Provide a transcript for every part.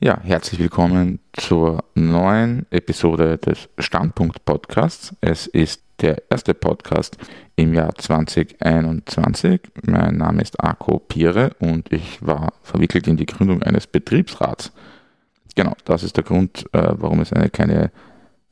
Ja, herzlich willkommen zur neuen Episode des Standpunkt Podcasts. Es ist der erste Podcast im Jahr 2021. Mein Name ist Arco Pire und ich war verwickelt in die Gründung eines Betriebsrats. Genau, das ist der Grund, äh, warum es eine kleine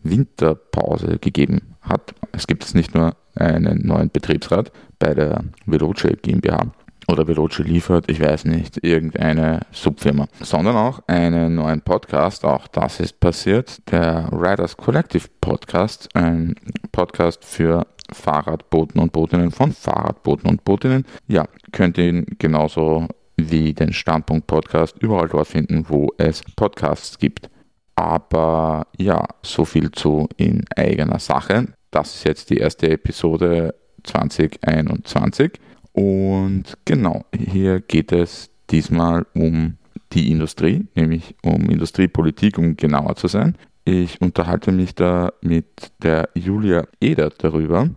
Winterpause gegeben hat. Es gibt jetzt nicht nur einen neuen Betriebsrat bei der Veloce GmbH oder Veloce liefert, ich weiß nicht, irgendeine Subfirma, sondern auch einen neuen Podcast, auch das ist passiert, der Riders Collective Podcast, ein Podcast für Fahrradboten und Botinnen von Fahrradboten und Botinnen. Ja, könnt ihr ihn genauso wie den Standpunkt Podcast überall dort finden, wo es Podcasts gibt. Aber ja, so viel zu in eigener Sache. Das ist jetzt die erste Episode 2021. Und genau, hier geht es diesmal um die Industrie, nämlich um Industriepolitik, um genauer zu sein. Ich unterhalte mich da mit der Julia Eder darüber.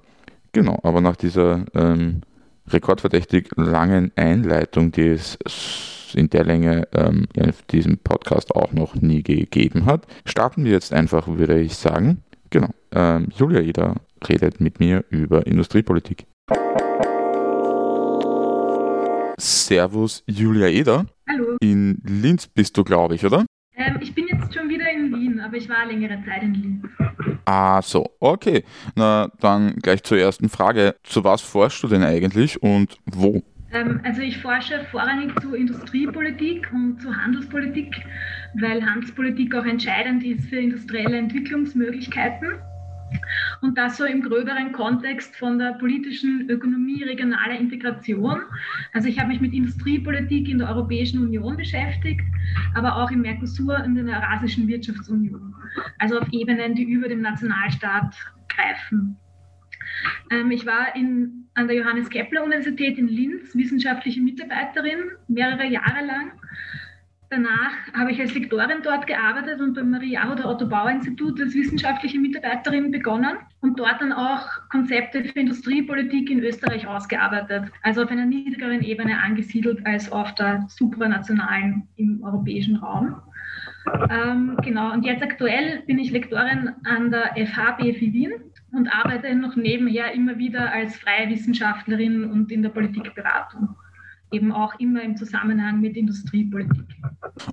Genau, aber nach dieser ähm, rekordverdächtig langen Einleitung, die es in der Länge ähm, in diesem Podcast auch noch nie gegeben hat, starten wir jetzt einfach, würde ich sagen. Genau, ähm, Julia Eder redet mit mir über Industriepolitik. Servus, Julia Eder. Hallo. In Linz bist du, glaube ich, oder? Ähm, ich bin jetzt schon wieder in Wien, aber ich war längere Zeit in Linz. Ah, so, okay. Na, dann gleich zur ersten Frage. Zu was forschst du denn eigentlich und wo? Ähm, also ich forsche vorrangig zu Industriepolitik und zu Handelspolitik, weil Handelspolitik auch entscheidend ist für industrielle Entwicklungsmöglichkeiten. Und das so im gröberen Kontext von der politischen Ökonomie regionaler Integration. Also ich habe mich mit Industriepolitik in der Europäischen Union beschäftigt, aber auch im Mercosur in der Eurasischen Wirtschaftsunion. Also auf Ebenen, die über dem Nationalstaat greifen. Ähm, ich war in, an der Johannes Kepler Universität in Linz wissenschaftliche Mitarbeiterin mehrere Jahre lang Danach habe ich als Lektorin dort gearbeitet und beim Marie oder Otto Bauer Institut als wissenschaftliche Mitarbeiterin begonnen und dort dann auch Konzepte für Industriepolitik in Österreich ausgearbeitet. Also auf einer niedrigeren Ebene angesiedelt als auf der supranationalen im europäischen Raum. Ähm, genau, und jetzt aktuell bin ich Lektorin an der FH BFI Wien und arbeite noch nebenher immer wieder als freie Wissenschaftlerin und in der Politikberatung eben auch immer im Zusammenhang mit Industriepolitik.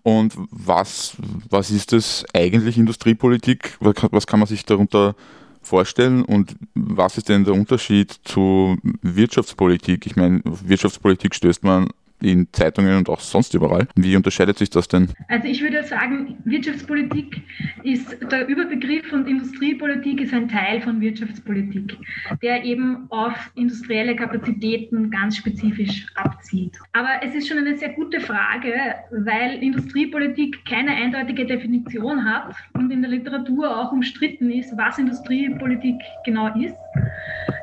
Und was, was ist das eigentlich Industriepolitik? Was kann man sich darunter vorstellen und was ist denn der Unterschied zu Wirtschaftspolitik? Ich meine, Wirtschaftspolitik stößt man in Zeitungen und auch sonst überall. Wie unterscheidet sich das denn? Also ich würde sagen, Wirtschaftspolitik ist der Überbegriff und Industriepolitik ist ein Teil von Wirtschaftspolitik, der eben auf industrielle Kapazitäten ganz spezifisch abzielt. Aber es ist schon eine sehr gute Frage, weil Industriepolitik keine eindeutige Definition hat und in der Literatur auch umstritten ist, was Industriepolitik genau ist.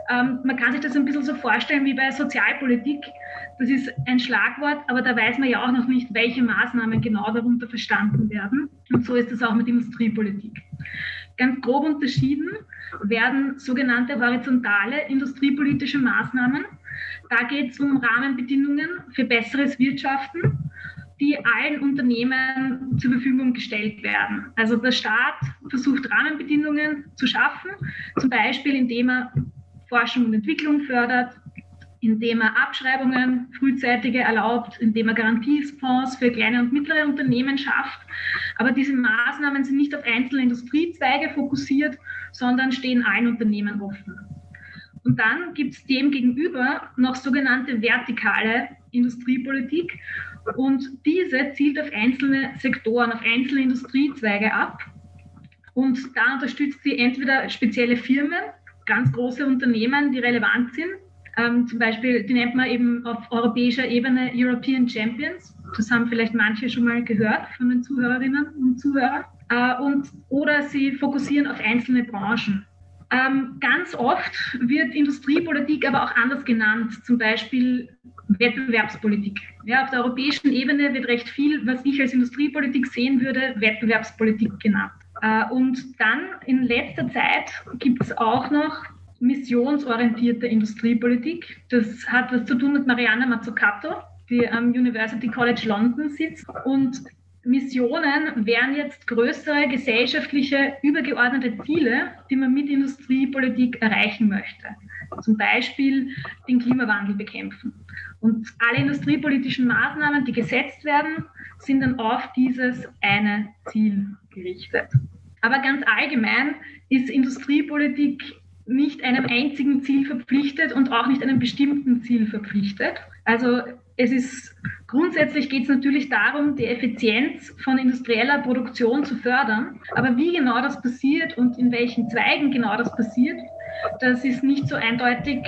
Ähm, man kann sich das ein bisschen so vorstellen wie bei Sozialpolitik. Das ist ein Schlagwort, aber da weiß man ja auch noch nicht, welche Maßnahmen genau darunter verstanden werden. Und so ist es auch mit Industriepolitik. Ganz grob unterschieden werden sogenannte horizontale industriepolitische Maßnahmen. Da geht es um Rahmenbedingungen für besseres Wirtschaften, die allen Unternehmen zur Verfügung gestellt werden. Also der Staat versucht Rahmenbedingungen zu schaffen, zum Beispiel indem er Forschung und Entwicklung fördert, indem er Abschreibungen frühzeitige erlaubt, indem er Garantiefonds für kleine und mittlere Unternehmen schafft. Aber diese Maßnahmen sind nicht auf einzelne Industriezweige fokussiert, sondern stehen allen Unternehmen offen. Und dann gibt es dem gegenüber noch sogenannte vertikale Industriepolitik. Und diese zielt auf einzelne Sektoren, auf einzelne Industriezweige ab. Und da unterstützt sie entweder spezielle Firmen, ganz große Unternehmen, die relevant sind. Ähm, zum Beispiel, die nennt man eben auf europäischer Ebene European Champions. Das haben vielleicht manche schon mal gehört von den Zuhörerinnen und Zuhörern. Äh, und, oder sie fokussieren auf einzelne Branchen. Ähm, ganz oft wird Industriepolitik aber auch anders genannt, zum Beispiel Wettbewerbspolitik. Ja, auf der europäischen Ebene wird recht viel, was ich als Industriepolitik sehen würde, Wettbewerbspolitik genannt. Äh, und dann in letzter Zeit gibt es auch noch missionsorientierte Industriepolitik. Das hat was zu tun mit Mariana Mazzucato, die am University College London sitzt. Und Missionen wären jetzt größere gesellschaftliche, übergeordnete Ziele, die man mit Industriepolitik erreichen möchte. Zum Beispiel den Klimawandel bekämpfen. Und alle industriepolitischen Maßnahmen, die gesetzt werden, sind dann auf dieses eine Ziel gerichtet. Aber ganz allgemein ist Industriepolitik nicht einem einzigen Ziel verpflichtet und auch nicht einem bestimmten Ziel verpflichtet. Also es ist grundsätzlich geht es natürlich darum, die Effizienz von industrieller Produktion zu fördern. Aber wie genau das passiert und in welchen Zweigen genau das passiert, das ist nicht so eindeutig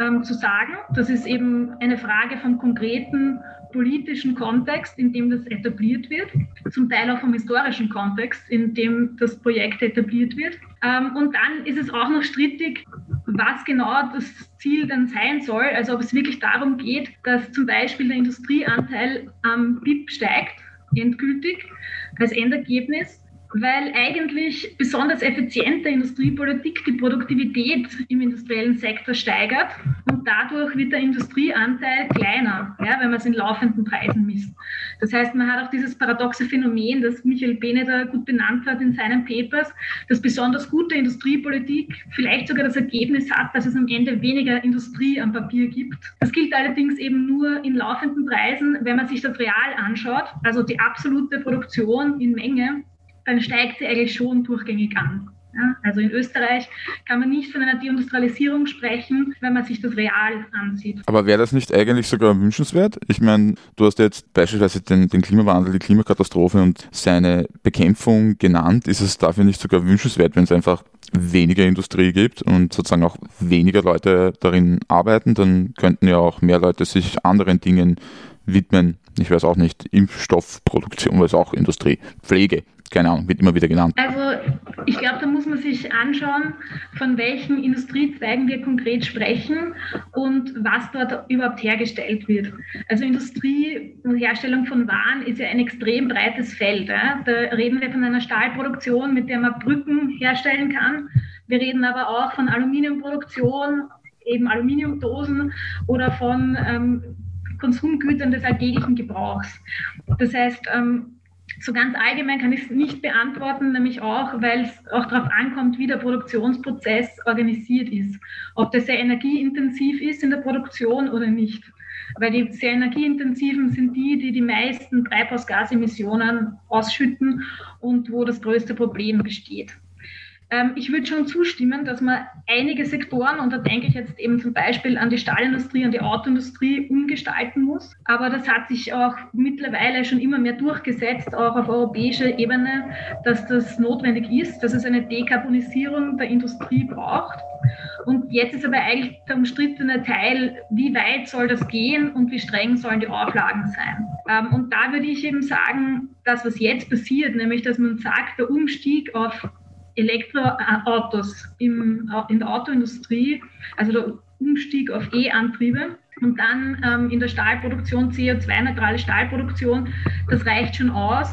ähm, zu sagen. Das ist eben eine Frage vom konkreten politischen Kontext, in dem das etabliert wird, zum Teil auch vom historischen Kontext, in dem das Projekt etabliert wird. Ähm, und dann ist es auch noch strittig, was genau das Ziel dann sein soll. Also ob es wirklich darum geht, dass zum Beispiel der Industrieanteil am BIP steigt, endgültig, als Endergebnis weil eigentlich besonders effiziente Industriepolitik die Produktivität im industriellen Sektor steigert und dadurch wird der Industrieanteil kleiner, ja, wenn man es in laufenden Preisen misst. Das heißt, man hat auch dieses paradoxe Phänomen, das Michael Beneder gut benannt hat in seinen Papers, dass besonders gute Industriepolitik vielleicht sogar das Ergebnis hat, dass es am Ende weniger Industrie am Papier gibt. Das gilt allerdings eben nur in laufenden Preisen, wenn man sich das real anschaut, also die absolute Produktion in Menge dann steigt sie eigentlich schon durchgängig an. Ja, also in Österreich kann man nicht von einer Deindustrialisierung sprechen, wenn man sich das real ansieht. Aber wäre das nicht eigentlich sogar wünschenswert? Ich meine, du hast jetzt beispielsweise den, den, Klimawandel, die Klimakatastrophe und seine Bekämpfung genannt. Ist es dafür nicht sogar wünschenswert, wenn es einfach weniger Industrie gibt und sozusagen auch weniger Leute darin arbeiten? Dann könnten ja auch mehr Leute sich anderen Dingen widmen. Ich weiß auch nicht, Impfstoffproduktion, weil es auch Industrie, Pflege keine Ahnung, wird immer wieder genannt. Also ich glaube, da muss man sich anschauen, von welchen Industriezweigen wir konkret sprechen und was dort überhaupt hergestellt wird. Also Industrie und Herstellung von Waren ist ja ein extrem breites Feld. Ja? Da reden wir von einer Stahlproduktion, mit der man Brücken herstellen kann. Wir reden aber auch von Aluminiumproduktion, eben Aluminiumdosen oder von ähm, Konsumgütern des alltäglichen Gebrauchs. Das heißt, ähm, so ganz allgemein kann ich es nicht beantworten, nämlich auch, weil es auch darauf ankommt, wie der Produktionsprozess organisiert ist. Ob der sehr energieintensiv ist in der Produktion oder nicht. Weil die sehr energieintensiven sind die, die die meisten Treibhausgasemissionen ausschütten und wo das größte Problem besteht. Ähm, ich würde schon zustimmen, dass man einige Sektoren, und da denke ich jetzt eben zum Beispiel an die Stahlindustrie, an die Autoindustrie, umgestalten muss. Aber das hat sich auch mittlerweile schon immer mehr durchgesetzt, auch auf europäischer Ebene, dass das notwendig ist, dass es eine Dekarbonisierung der Industrie braucht. Und jetzt ist aber eigentlich der umstrittene Teil, wie weit soll das gehen und wie streng sollen die Auflagen sein. Ähm, und da würde ich eben sagen, das, was jetzt passiert, nämlich dass man sagt, der Umstieg auf Elektroautos im, in der Autoindustrie, also der Umstieg auf E-Antriebe und dann ähm, in der Stahlproduktion CO2-neutrale Stahlproduktion, das reicht schon aus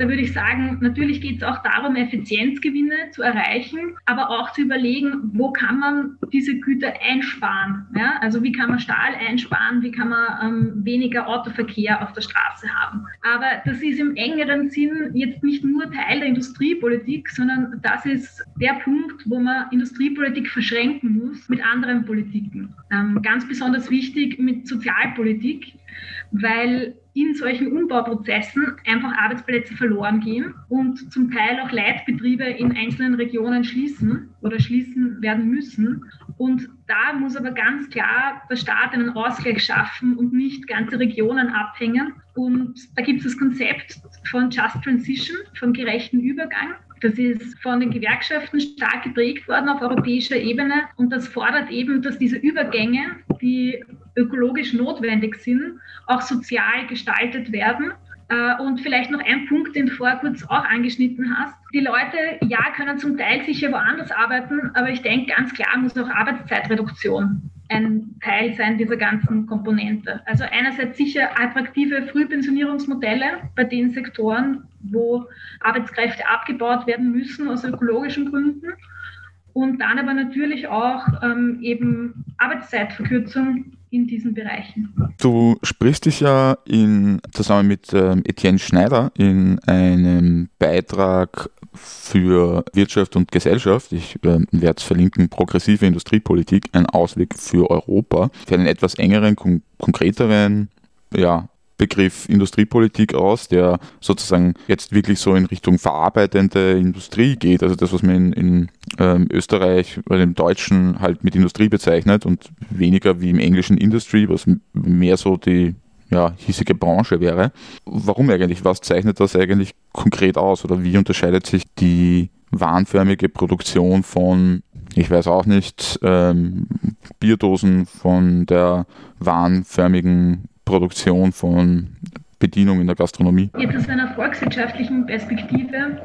da würde ich sagen, natürlich geht es auch darum, Effizienzgewinne zu erreichen, aber auch zu überlegen, wo kann man diese Güter einsparen. Ja? Also wie kann man Stahl einsparen, wie kann man ähm, weniger Autoverkehr auf der Straße haben. Aber das ist im engeren Sinn jetzt nicht nur Teil der Industriepolitik, sondern das ist der Punkt, wo man Industriepolitik verschränken muss mit anderen Politiken. Ähm, ganz besonders wichtig mit Sozialpolitik, weil in solchen Umbauprozessen einfach Arbeitsplätze verloren gehen und zum Teil auch Leitbetriebe in einzelnen Regionen schließen oder schließen werden müssen. Und da muss aber ganz klar der Staat einen Ausgleich schaffen und nicht ganze Regionen abhängen. Und da gibt es das Konzept von Just Transition, vom gerechten Übergang. Das ist von den Gewerkschaften stark geprägt worden auf europäischer Ebene und das fordert eben, dass diese Übergänge, die ökologisch notwendig sind, auch sozial gestaltet werden. Äh, und vielleicht noch ein Punkt, den du vorher kurz auch angeschnitten hast. Die Leute, ja, können zum Teil sicher woanders arbeiten, aber ich denke, ganz klar muss auch Arbeitszeitreduktion ein Teil sein dieser ganzen Komponente. Also einerseits sicher attraktive Frühpensionierungsmodelle bei den Sektoren, wo Arbeitskräfte abgebaut werden müssen aus ökologischen Gründen. Und dann aber natürlich auch ähm, eben Arbeitszeitverkürzung in diesen Bereichen. Du sprichst dich ja in, zusammen mit ähm, Etienne Schneider in einem Beitrag für Wirtschaft und Gesellschaft, ich äh, werde es verlinken, progressive Industriepolitik, ein Ausweg für Europa, für einen etwas engeren, kon konkreteren ja, Begriff Industriepolitik aus, der sozusagen jetzt wirklich so in Richtung verarbeitende Industrie geht. Also das, was man in, in ähm, Österreich oder im Deutschen halt mit Industrie bezeichnet und weniger wie im englischen Industry, was mehr so die ja, hiesige Branche wäre. Warum eigentlich? Was zeichnet das eigentlich konkret aus? Oder wie unterscheidet sich die warenförmige Produktion von, ich weiß auch nicht, ähm, Bierdosen von der warenförmigen Produktion von Bedienung in der Gastronomie? Jetzt aus einer volkswirtschaftlichen Perspektive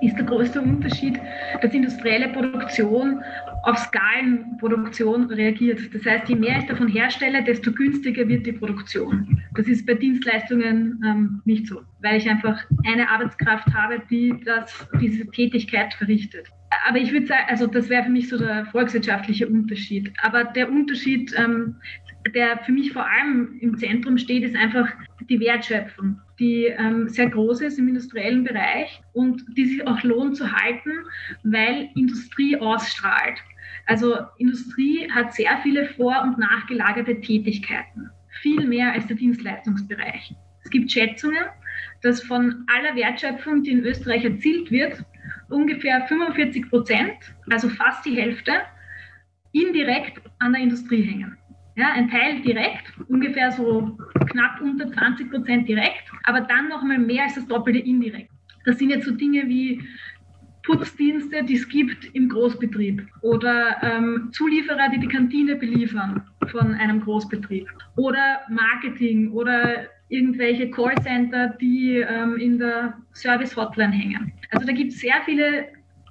ist der größte Unterschied, dass industrielle Produktion auf Skalenproduktion reagiert. Das heißt, je mehr ich davon herstelle, desto günstiger wird die Produktion. Das ist bei Dienstleistungen ähm, nicht so, weil ich einfach eine Arbeitskraft habe, die das, diese Tätigkeit verrichtet. Aber ich würde sagen, also das wäre für mich so der volkswirtschaftliche Unterschied. Aber der Unterschied ähm, der für mich vor allem im Zentrum steht, ist einfach die Wertschöpfung, die ähm, sehr groß ist im industriellen Bereich und die sich auch lohnt zu halten, weil Industrie ausstrahlt. Also Industrie hat sehr viele vor- und nachgelagerte Tätigkeiten, viel mehr als der Dienstleistungsbereich. Es gibt Schätzungen, dass von aller Wertschöpfung, die in Österreich erzielt wird, ungefähr 45 Prozent, also fast die Hälfte, indirekt an der Industrie hängen. Ja, ein Teil direkt, ungefähr so knapp unter 20 Prozent direkt, aber dann nochmal mehr als das Doppelte indirekt. Das sind jetzt so Dinge wie Putzdienste, die es gibt im Großbetrieb oder ähm, Zulieferer, die die Kantine beliefern von einem Großbetrieb oder Marketing oder irgendwelche Callcenter, die ähm, in der Service-Hotline hängen. Also da gibt es sehr viele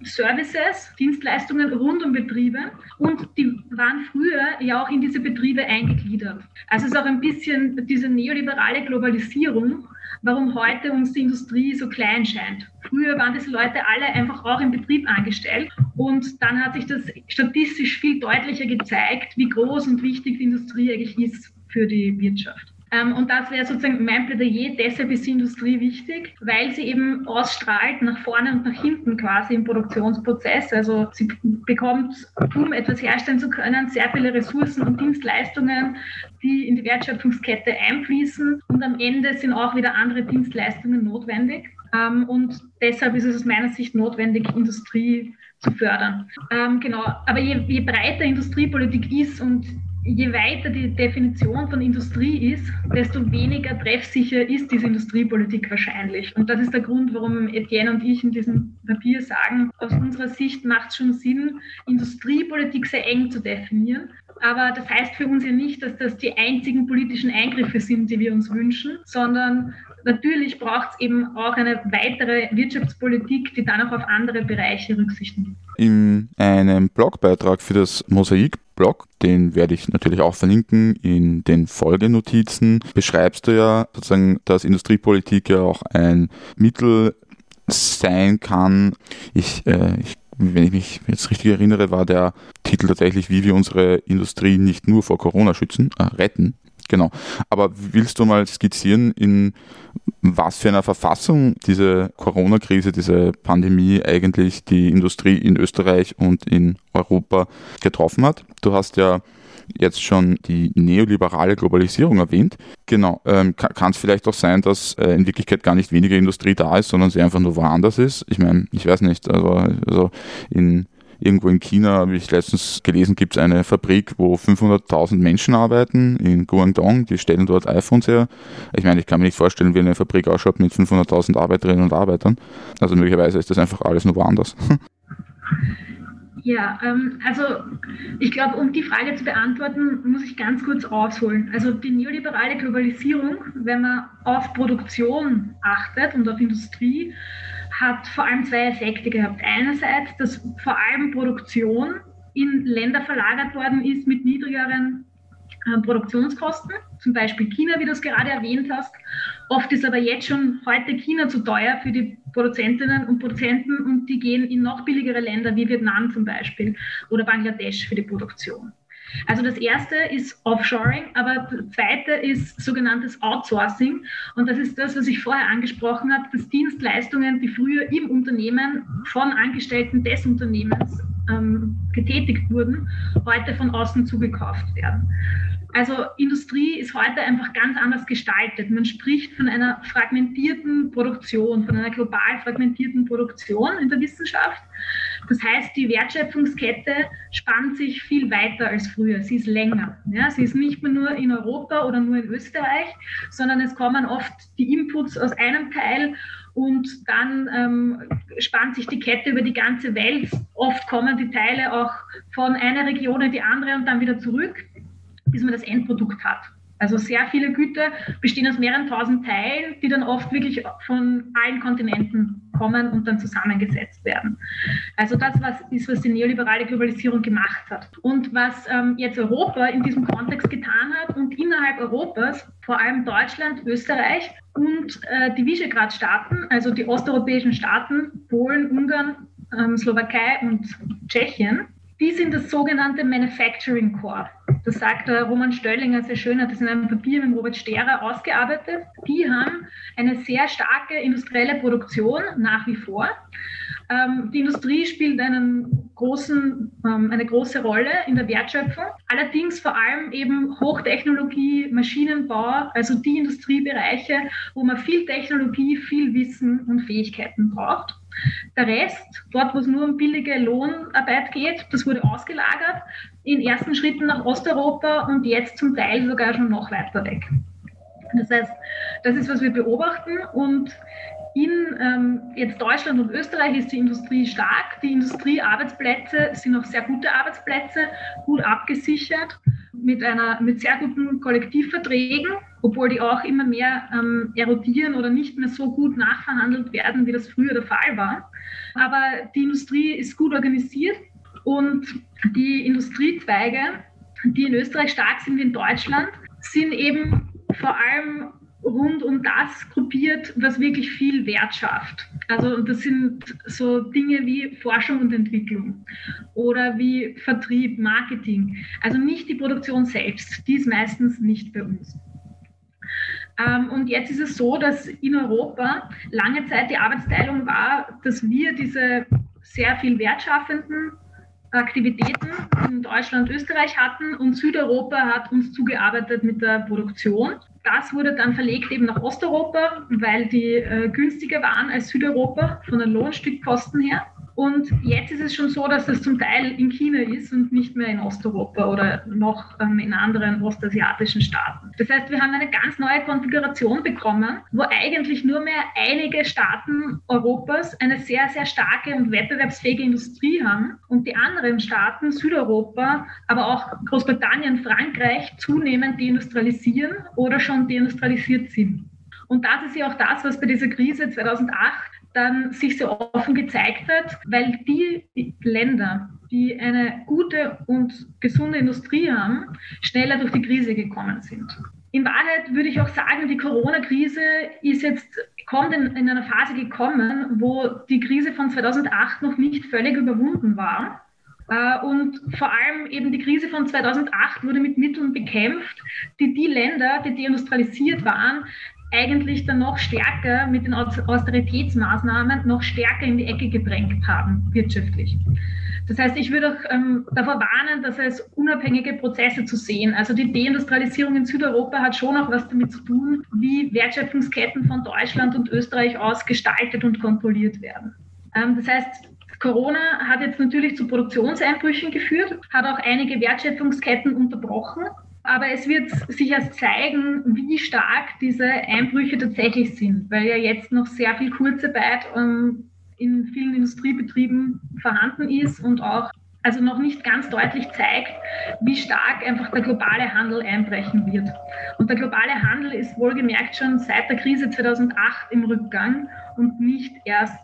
Services, Dienstleistungen rund um Betriebe und die waren früher ja auch in diese Betriebe eingegliedert. Also es ist auch ein bisschen diese neoliberale Globalisierung, warum heute uns die Industrie so klein scheint. Früher waren diese Leute alle einfach auch im Betrieb angestellt und dann hat sich das statistisch viel deutlicher gezeigt, wie groß und wichtig die Industrie eigentlich ist für die Wirtschaft. Ähm, und das wäre sozusagen mein Plädoyer. Deshalb ist die Industrie wichtig, weil sie eben ausstrahlt nach vorne und nach hinten quasi im Produktionsprozess. Also sie bekommt, um etwas herstellen zu können, sehr viele Ressourcen und Dienstleistungen, die in die Wertschöpfungskette einfließen. Und am Ende sind auch wieder andere Dienstleistungen notwendig. Ähm, und deshalb ist es aus meiner Sicht notwendig, Industrie zu fördern. Ähm, genau, aber je, je breiter Industriepolitik ist und je weiter die Definition von Industrie ist, desto weniger treffsicher ist diese Industriepolitik wahrscheinlich. Und das ist der Grund, warum Etienne und ich in diesem Papier sagen, aus unserer Sicht macht es schon Sinn, Industriepolitik sehr eng zu definieren. Aber das heißt für uns ja nicht, dass das die einzigen politischen Eingriffe sind, die wir uns wünschen, sondern natürlich braucht es eben auch eine weitere Wirtschaftspolitik, die dann auch auf andere Bereiche Rücksicht nimmt. In einem Blogbeitrag für das Mosaik-Blog, den werde ich natürlich auch verlinken in den Folgenotizen, beschreibst du ja sozusagen, dass Industriepolitik ja auch ein Mittel sein kann. Ich, äh, ich wenn ich mich jetzt richtig erinnere, war der Titel tatsächlich, wie wir unsere Industrie nicht nur vor Corona schützen, äh, retten. Genau. Aber willst du mal skizzieren, in was für einer Verfassung diese Corona-Krise, diese Pandemie eigentlich die Industrie in Österreich und in Europa getroffen hat? Du hast ja jetzt schon die neoliberale Globalisierung erwähnt. Genau, ähm, kann es vielleicht auch sein, dass äh, in Wirklichkeit gar nicht weniger Industrie da ist, sondern sie einfach nur woanders ist? Ich meine, ich weiß nicht, also, also in Irgendwo in China habe ich letztens gelesen, gibt es eine Fabrik, wo 500.000 Menschen arbeiten in Guangdong. Die stellen dort iPhones her. Ich meine, ich kann mir nicht vorstellen, wie eine Fabrik ausschaut mit 500.000 Arbeiterinnen und Arbeitern. Also möglicherweise ist das einfach alles nur woanders. Ja, ähm, also ich glaube, um die Frage zu beantworten, muss ich ganz kurz ausholen. Also die neoliberale Globalisierung, wenn man auf Produktion achtet und auf Industrie, hat vor allem zwei Effekte gehabt. Einerseits, dass vor allem Produktion in Länder verlagert worden ist mit niedrigeren äh, Produktionskosten, zum Beispiel China, wie du es gerade erwähnt hast. Oft ist aber jetzt schon heute China zu teuer für die Produzentinnen und Produzenten und die gehen in noch billigere Länder wie Vietnam zum Beispiel oder Bangladesch für die Produktion. Also das erste ist Offshoring, aber das zweite ist sogenanntes Outsourcing. Und das ist das, was ich vorher angesprochen habe, dass Dienstleistungen, die früher im Unternehmen von Angestellten des Unternehmens ähm, getätigt wurden, heute von außen zugekauft werden. Also Industrie ist heute einfach ganz anders gestaltet. Man spricht von einer fragmentierten Produktion, von einer global fragmentierten Produktion in der Wissenschaft. Das heißt, die Wertschöpfungskette spannt sich viel weiter als früher. Sie ist länger. Ja, sie ist nicht mehr nur in Europa oder nur in Österreich, sondern es kommen oft die Inputs aus einem Teil und dann ähm, spannt sich die Kette über die ganze Welt. Oft kommen die Teile auch von einer Region in die andere und dann wieder zurück bis man das Endprodukt hat. Also sehr viele Güter bestehen aus mehreren tausend Teilen, die dann oft wirklich von allen Kontinenten kommen und dann zusammengesetzt werden. Also das was ist, was die neoliberale Globalisierung gemacht hat. Und was ähm, jetzt Europa in diesem Kontext getan hat und innerhalb Europas, vor allem Deutschland, Österreich und äh, die Visegrad-Staaten, also die osteuropäischen Staaten, Polen, Ungarn, ähm, Slowakei und Tschechien, die sind das sogenannte Manufacturing Core. Das sagt der Roman Stöllinger sehr schön, hat das in einem Papier mit Robert Sterer ausgearbeitet. Die haben eine sehr starke industrielle Produktion nach wie vor. Ähm, die Industrie spielt einen großen, ähm, eine große Rolle in der Wertschöpfung, allerdings vor allem eben Hochtechnologie, Maschinenbau, also die Industriebereiche, wo man viel Technologie, viel Wissen und Fähigkeiten braucht. Der Rest, dort wo es nur um billige Lohnarbeit geht, das wurde ausgelagert, in ersten Schritten nach Osteuropa und jetzt zum Teil sogar schon noch weiter weg. Das heißt, das ist, was wir beobachten und in ähm, jetzt Deutschland und Österreich ist die Industrie stark. Die Industriearbeitsplätze sind auch sehr gute Arbeitsplätze, gut abgesichert, mit, einer, mit sehr guten Kollektivverträgen, obwohl die auch immer mehr ähm, erodieren oder nicht mehr so gut nachverhandelt werden, wie das früher der Fall war. Aber die Industrie ist gut organisiert und die Industriezweige, die in Österreich stark sind wie in Deutschland, sind eben vor allem rund um das gruppiert, was wirklich viel Wert schafft. Also das sind so Dinge wie Forschung und Entwicklung oder wie Vertrieb, Marketing. Also nicht die Produktion selbst, die ist meistens nicht bei uns. Ähm, und jetzt ist es so, dass in Europa lange Zeit die Arbeitsteilung war, dass wir diese sehr viel wertschaffenden Aktivitäten in Deutschland Österreich hatten und Südeuropa hat uns zugearbeitet mit der Produktion das wurde dann verlegt eben nach Osteuropa, weil die äh, günstiger waren als Südeuropa von den Lohnstückkosten her. Und jetzt ist es schon so, dass das zum Teil in China ist und nicht mehr in Osteuropa oder noch ähm, in anderen ostasiatischen Staaten. Das heißt, wir haben eine ganz neue Konfiguration bekommen, wo eigentlich nur mehr einige Staaten Europas eine sehr, sehr starke und wettbewerbsfähige Industrie haben und die anderen Staaten, Südeuropa, aber auch Großbritannien, Frankreich, zunehmend deindustrialisieren oder schon deindustrialisiert sind. Und das ist ja auch das, was bei dieser Krise 2008 dann sich so offen gezeigt hat, weil die Länder, die eine gute und gesunde Industrie haben, schneller durch die Krise gekommen sind. In Wahrheit würde ich auch sagen, die Corona-Krise ist jetzt, kommt in, in einer Phase gekommen, wo die Krise von 2008 noch nicht völlig überwunden war. Äh, und vor allem eben die Krise von 2008 wurde mit Mitteln bekämpft, die die Länder, die deindustrialisiert waren, eigentlich dann noch stärker mit den Austeritätsmaßnahmen noch stärker in die Ecke gedrängt haben, wirtschaftlich. Das heißt, ich würde auch ähm, davor warnen, dass es unabhängige Prozesse zu sehen. Also die Deindustrialisierung in Südeuropa hat schon auch was damit zu tun, wie Wertschöpfungsketten von Deutschland und Österreich aus gestaltet und kontrolliert werden. Ähm, das heißt, Corona hat jetzt natürlich zu Produktionseinbrüchen geführt, hat auch einige Wertschöpfungsketten unterbrochen. Aber es wird sich erst zeigen, wie stark diese Einbrüche tatsächlich sind, weil ja jetzt noch sehr viel Kurzarbeit ähm, in vielen Industriebetrieben vorhanden ist und auch also noch nicht ganz deutlich zeigt, wie stark einfach der globale Handel einbrechen wird. Und der globale Handel ist wohlgemerkt schon seit der Krise 2008 im Rückgang und nicht erst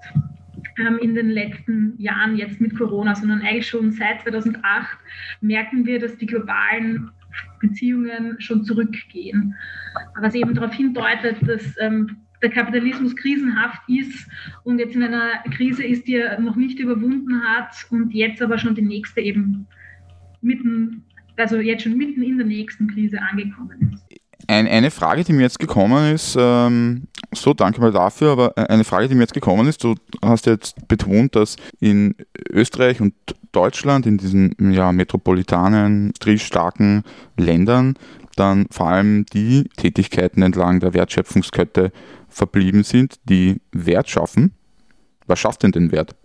ähm, in den letzten Jahren jetzt mit Corona, sondern eigentlich schon seit 2008 merken wir, dass die globalen Beziehungen schon zurückgehen. Was eben darauf hindeutet, dass ähm, der Kapitalismus krisenhaft ist und jetzt in einer Krise ist, die er noch nicht überwunden hat und jetzt aber schon die nächste eben mitten also jetzt schon mitten in der nächsten Krise angekommen ist. Ein, eine Frage, die mir jetzt gekommen ist, ähm, so danke mal dafür, aber eine Frage, die mir jetzt gekommen ist, du hast jetzt betont, dass in Österreich und Deutschland, in diesen ja, metropolitanen, starken Ländern, dann vor allem die Tätigkeiten entlang der Wertschöpfungskette verblieben sind, die Wert schaffen. Was schafft denn den Wert?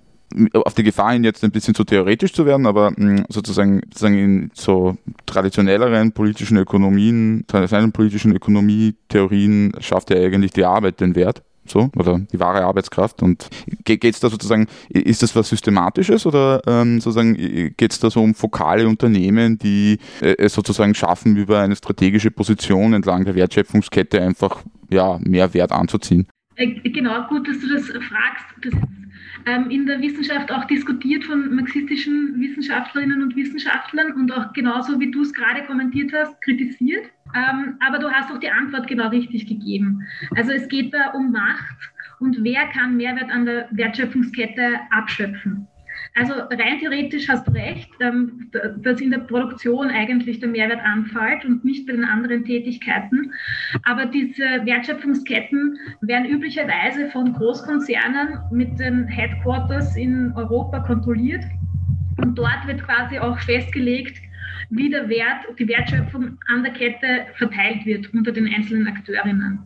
Auf die Gefahr hin, jetzt ein bisschen zu theoretisch zu werden, aber mm, sozusagen, sozusagen in so traditionelleren politischen Ökonomien, traditionellen politischen Ökonomietheorien schafft ja eigentlich die Arbeit den Wert. So, oder die wahre Arbeitskraft. Und geht es da sozusagen, ist das was Systematisches oder ähm, sozusagen geht es da so um fokale Unternehmen, die äh, es sozusagen schaffen, über eine strategische Position entlang der Wertschöpfungskette einfach ja, mehr Wert anzuziehen? Äh, genau, gut, dass du das fragst. Das in der Wissenschaft auch diskutiert von marxistischen Wissenschaftlerinnen und Wissenschaftlern und auch genauso wie du es gerade kommentiert hast, kritisiert. Ähm, aber du hast auch die Antwort genau richtig gegeben. Also es geht da um Macht und wer kann Mehrwert an der Wertschöpfungskette abschöpfen. Also rein theoretisch hast du recht, ähm, dass in der Produktion eigentlich der Mehrwert anfällt und nicht bei den anderen Tätigkeiten. Aber diese Wertschöpfungsketten werden üblicherweise von Großkonzernen mit den Headquarters in Europa kontrolliert. Und dort wird quasi auch festgelegt, wie der Wert, die Wertschöpfung an der Kette verteilt wird unter den einzelnen Akteurinnen.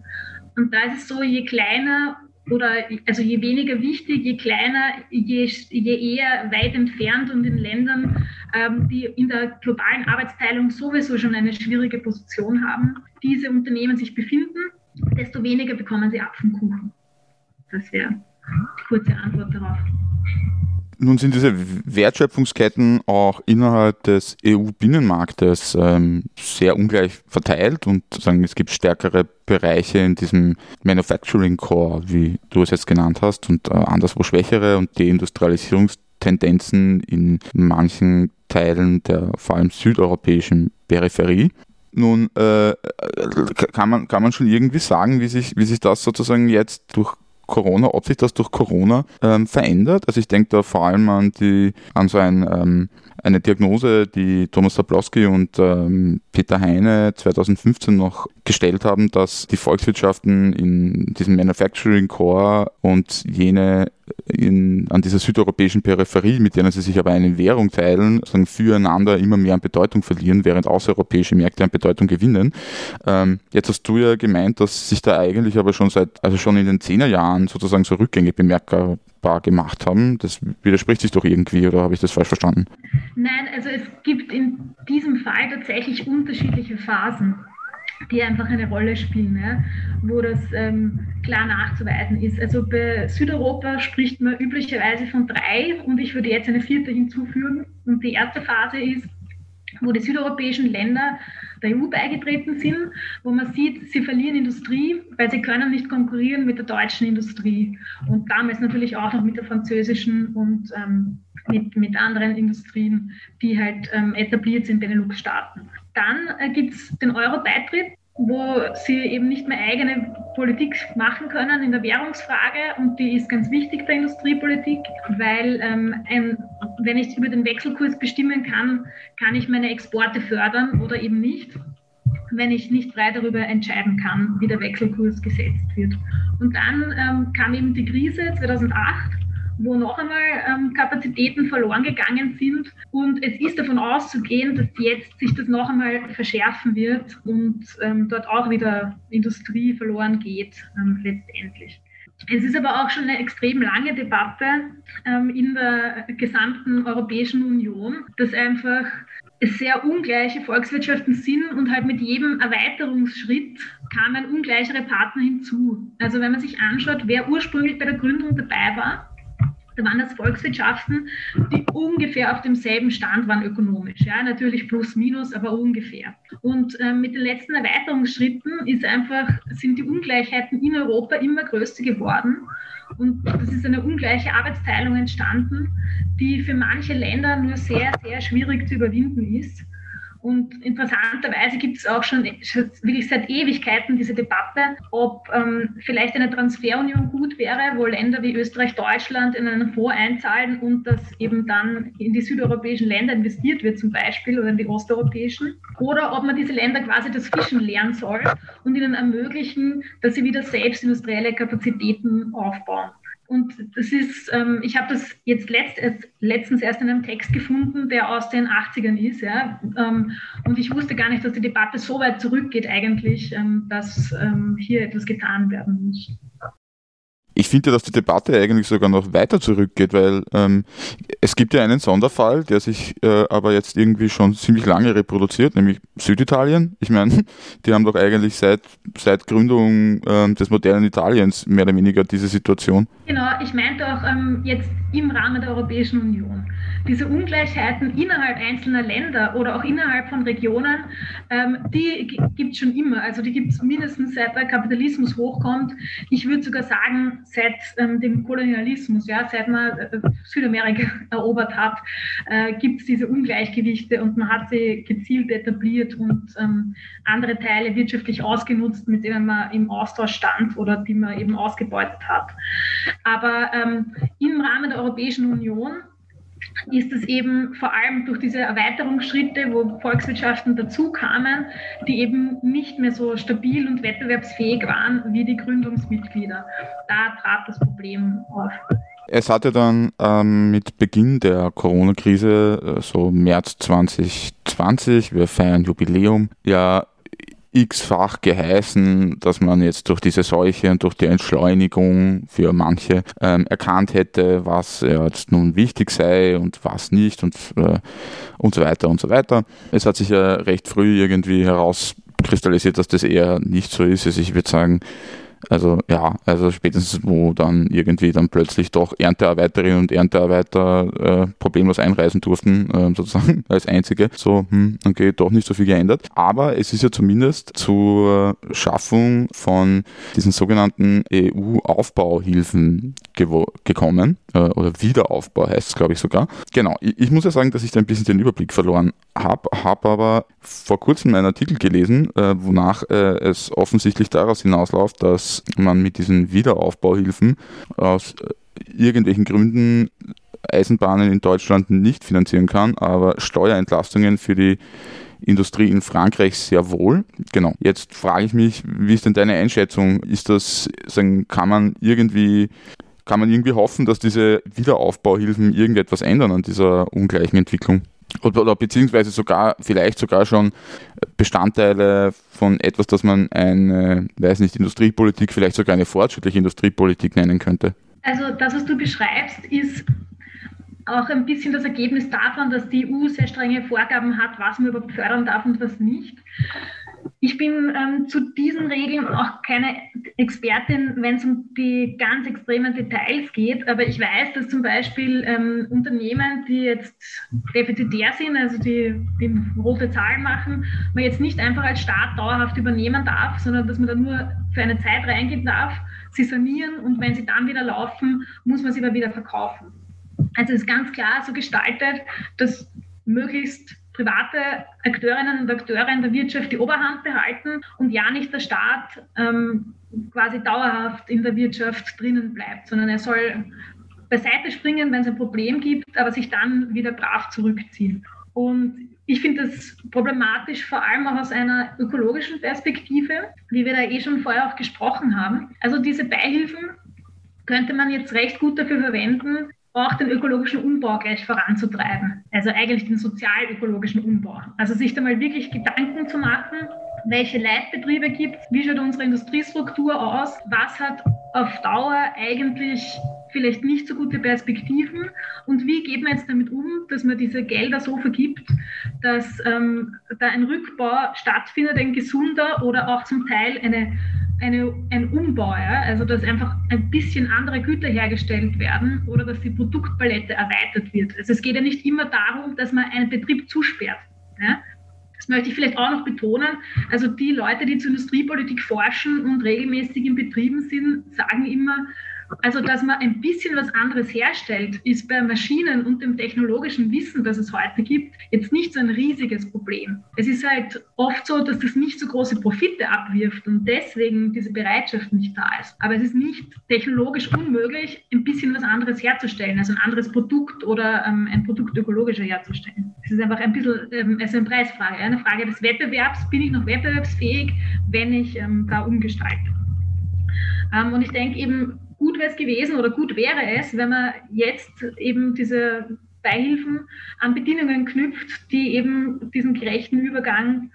Und da ist es so, je kleiner oder also je weniger wichtig, je kleiner, je, je eher weit entfernt und in Ländern, ähm, die in der globalen Arbeitsteilung sowieso schon eine schwierige Position haben, diese Unternehmen sich befinden, desto weniger bekommen sie ab vom Kuchen. Das wäre die kurze Antwort darauf. Nun sind diese Wertschöpfungsketten auch innerhalb des EU-Binnenmarktes ähm, sehr ungleich verteilt und sagen, es gibt stärkere Bereiche in diesem Manufacturing Core, wie du es jetzt genannt hast, und äh, anderswo schwächere und Deindustrialisierungstendenzen in manchen Teilen der vor allem südeuropäischen Peripherie. Nun äh, kann, man, kann man schon irgendwie sagen, wie sich, wie sich das sozusagen jetzt durch Corona, ob sich das durch Corona ähm, verändert. Also ich denke da vor allem an die, an so ein, ähm, eine Diagnose, die Thomas Sablowski und ähm, Peter Heine 2015 noch gestellt haben, dass die Volkswirtschaften in diesem Manufacturing Core und jene in, an dieser südeuropäischen Peripherie, mit denen sie sich aber eine Währung teilen, sagen, füreinander immer mehr an Bedeutung verlieren, während außereuropäische Märkte an Bedeutung gewinnen. Ähm, jetzt hast du ja gemeint, dass sich da eigentlich aber schon seit, also schon in den Zehnerjahren sozusagen so Rückgänge bemerkbar gemacht haben. Das widerspricht sich doch irgendwie, oder habe ich das falsch verstanden? Nein, also es gibt in diesem Fall tatsächlich unterschiedliche Phasen die einfach eine Rolle spielen, ja, wo das ähm, klar nachzuweisen ist. Also bei Südeuropa spricht man üblicherweise von drei und ich würde jetzt eine vierte hinzufügen. Und die erste Phase ist, wo die südeuropäischen Länder der EU beigetreten sind, wo man sieht, sie verlieren Industrie, weil sie können nicht konkurrieren mit der deutschen Industrie und damals natürlich auch noch mit der französischen und ähm, mit, mit anderen Industrien, die halt ähm, etabliert sind, Benelux-Staaten. Dann äh, gibt es den Euro-Beitritt, wo sie eben nicht mehr eigene Politik machen können in der Währungsfrage und die ist ganz wichtig der Industriepolitik, weil ähm, ein, wenn ich über den Wechselkurs bestimmen kann, kann ich meine Exporte fördern oder eben nicht, wenn ich nicht frei darüber entscheiden kann, wie der Wechselkurs gesetzt wird. Und dann ähm, kam eben die Krise 2008 wo noch einmal ähm, Kapazitäten verloren gegangen sind. Und es ist davon auszugehen, dass jetzt sich das noch einmal verschärfen wird und ähm, dort auch wieder Industrie verloren geht ähm, letztendlich. Es ist aber auch schon eine extrem lange Debatte ähm, in der gesamten Europäischen Union, dass einfach sehr ungleiche Volkswirtschaften sind und halt mit jedem Erweiterungsschritt kamen ungleichere Partner hinzu. Also wenn man sich anschaut, wer ursprünglich bei der Gründung dabei war, da waren das Volkswirtschaften, die ungefähr auf demselben Stand waren ökonomisch. Ja, natürlich plus minus, aber ungefähr. Und äh, mit den letzten Erweiterungsschritten ist einfach, sind die Ungleichheiten in Europa immer größer geworden. Und das ist eine ungleiche Arbeitsteilung entstanden, die für manche Länder nur sehr, sehr schwierig zu überwinden ist. Und interessanterweise gibt es auch schon wirklich seit Ewigkeiten diese Debatte, ob ähm, vielleicht eine Transferunion gut wäre, wo Länder wie Österreich, Deutschland in einen Fonds einzahlen und das eben dann in die südeuropäischen Länder investiert wird zum Beispiel oder in die osteuropäischen. Oder ob man diese Länder quasi das Fischen lernen soll und ihnen ermöglichen, dass sie wieder selbst industrielle Kapazitäten aufbauen. Und das ist, ähm, ich habe das jetzt letzt, letztens erst in einem Text gefunden, der aus den 80ern ist. Ja? Ähm, und ich wusste gar nicht, dass die Debatte so weit zurückgeht eigentlich, ähm, dass ähm, hier etwas getan werden muss. Ich finde, dass die Debatte eigentlich sogar noch weiter zurückgeht, weil ähm, es gibt ja einen Sonderfall, der sich äh, aber jetzt irgendwie schon ziemlich lange reproduziert, nämlich Süditalien. Ich meine, die haben doch eigentlich seit, seit Gründung ähm, des modernen Italiens mehr oder weniger diese Situation. Genau, ich meinte auch ähm, jetzt im Rahmen der Europäischen Union. Diese Ungleichheiten innerhalb einzelner Länder oder auch innerhalb von Regionen, ähm, die gibt es schon immer. Also die gibt es mindestens seit der Kapitalismus hochkommt. Ich würde sogar sagen, seit ähm, dem Kolonialismus, ja, seit man äh, Südamerika erobert hat, äh, gibt es diese Ungleichgewichte und man hat sie gezielt etabliert und ähm, andere Teile wirtschaftlich ausgenutzt, mit denen man im Austausch stand oder die man eben ausgebeutet hat. Aber ähm, im Rahmen der Europäischen Union ist es eben vor allem durch diese Erweiterungsschritte, wo Volkswirtschaften dazu kamen, die eben nicht mehr so stabil und wettbewerbsfähig waren wie die Gründungsmitglieder. Da trat das Problem auf. Es hatte dann ähm, mit Beginn der Corona-Krise, äh, so März 2020, wir feiern Jubiläum, ja x-fach geheißen, dass man jetzt durch diese Seuche und durch die Entschleunigung für manche ähm, erkannt hätte, was jetzt nun wichtig sei und was nicht und, äh, und so weiter und so weiter. Es hat sich ja recht früh irgendwie herauskristallisiert, dass das eher nicht so ist. Also ich würde sagen, also ja, also spätestens wo dann irgendwie dann plötzlich doch Erntearbeiterinnen und Erntearbeiter äh, problemlos einreisen durften, äh, sozusagen als einzige. So, hm, okay, doch nicht so viel geändert. Aber es ist ja zumindest zur Schaffung von diesen sogenannten EU-Aufbauhilfen gekommen. Äh, oder Wiederaufbau heißt es, glaube ich, sogar. Genau, ich, ich, muss ja sagen, dass ich da ein bisschen den Überblick verloren habe, habe aber vor kurzem einen Artikel gelesen, äh, wonach äh, es offensichtlich daraus hinausläuft, dass man mit diesen Wiederaufbauhilfen aus äh, irgendwelchen Gründen Eisenbahnen in Deutschland nicht finanzieren kann, aber Steuerentlastungen für die Industrie in Frankreich sehr wohl. Genau. Jetzt frage ich mich, wie ist denn deine Einschätzung? Ist das, kann man irgendwie kann man irgendwie hoffen, dass diese Wiederaufbauhilfen irgendetwas ändern an dieser ungleichen Entwicklung? Oder, beziehungsweise sogar, vielleicht sogar schon Bestandteile von etwas, das man eine, weiß nicht, Industriepolitik, vielleicht sogar eine fortschrittliche Industriepolitik nennen könnte? Also das, was du beschreibst, ist auch ein bisschen das Ergebnis davon, dass die EU sehr strenge Vorgaben hat, was man überhaupt fördern darf und was nicht. Ich bin ähm, zu diesen Regeln auch keine Expertin, wenn es um die ganz extremen Details geht, aber ich weiß, dass zum Beispiel ähm, Unternehmen, die jetzt defizitär sind, also die, die rote Zahlen machen, man jetzt nicht einfach als Staat dauerhaft übernehmen darf, sondern dass man da nur für eine Zeit reingehen darf, sie sanieren und wenn sie dann wieder laufen, muss man sie aber wieder verkaufen. Also es ist ganz klar so gestaltet, dass möglichst private Akteurinnen und Akteure in der Wirtschaft die Oberhand behalten und ja nicht der Staat ähm, quasi dauerhaft in der Wirtschaft drinnen bleibt, sondern er soll beiseite springen, wenn es ein Problem gibt, aber sich dann wieder brav zurückziehen. Und ich finde das problematisch, vor allem auch aus einer ökologischen Perspektive, wie wir da eh schon vorher auch gesprochen haben. Also diese Beihilfen könnte man jetzt recht gut dafür verwenden, auch den ökologischen Umbau gleich voranzutreiben. Also eigentlich den sozial-ökologischen Umbau. Also sich da mal wirklich Gedanken zu machen, welche Leitbetriebe gibt es, wie schaut unsere Industriestruktur aus, was hat auf Dauer eigentlich vielleicht nicht so gute Perspektiven und wie geht man jetzt damit um, dass man diese Gelder so vergibt, dass ähm, da ein Rückbau stattfindet, ein gesunder oder auch zum Teil eine eine, ein Umbau, ja? also dass einfach ein bisschen andere Güter hergestellt werden oder dass die Produktpalette erweitert wird. Also es geht ja nicht immer darum, dass man einen Betrieb zusperrt. Ja? Das möchte ich vielleicht auch noch betonen. Also die Leute, die zur Industriepolitik forschen und regelmäßig in Betrieben sind, sagen immer, Also, dass man ein bisschen was anderes herstellt, ist bei Maschinen und dem technologischen Wissen, das es heute gibt, jetzt nicht so ein riesiges Problem. Es ist halt oft so, dass das nicht so große Profite abwirft und deswegen diese Bereitschaft nicht da ist. Aber es ist nicht technologisch unmöglich, ein bisschen was anderes herzustellen, also ein anderes Produkt oder ähm, ein Produkt ökologischer herzustellen. Es ist einfach ein bisschen ähm, also eine Preisfrage, eine Frage des Wettbewerbs. Bin ich noch wettbewerbsfähig, wenn ich ähm, da umgestalte? Ähm, und ich denke eben, gut wäre es gewesen oder gut wäre es, wenn man jetzt eben diese Beihilfen an Bedingungen knüpft, die eben diesen gerechten Übergang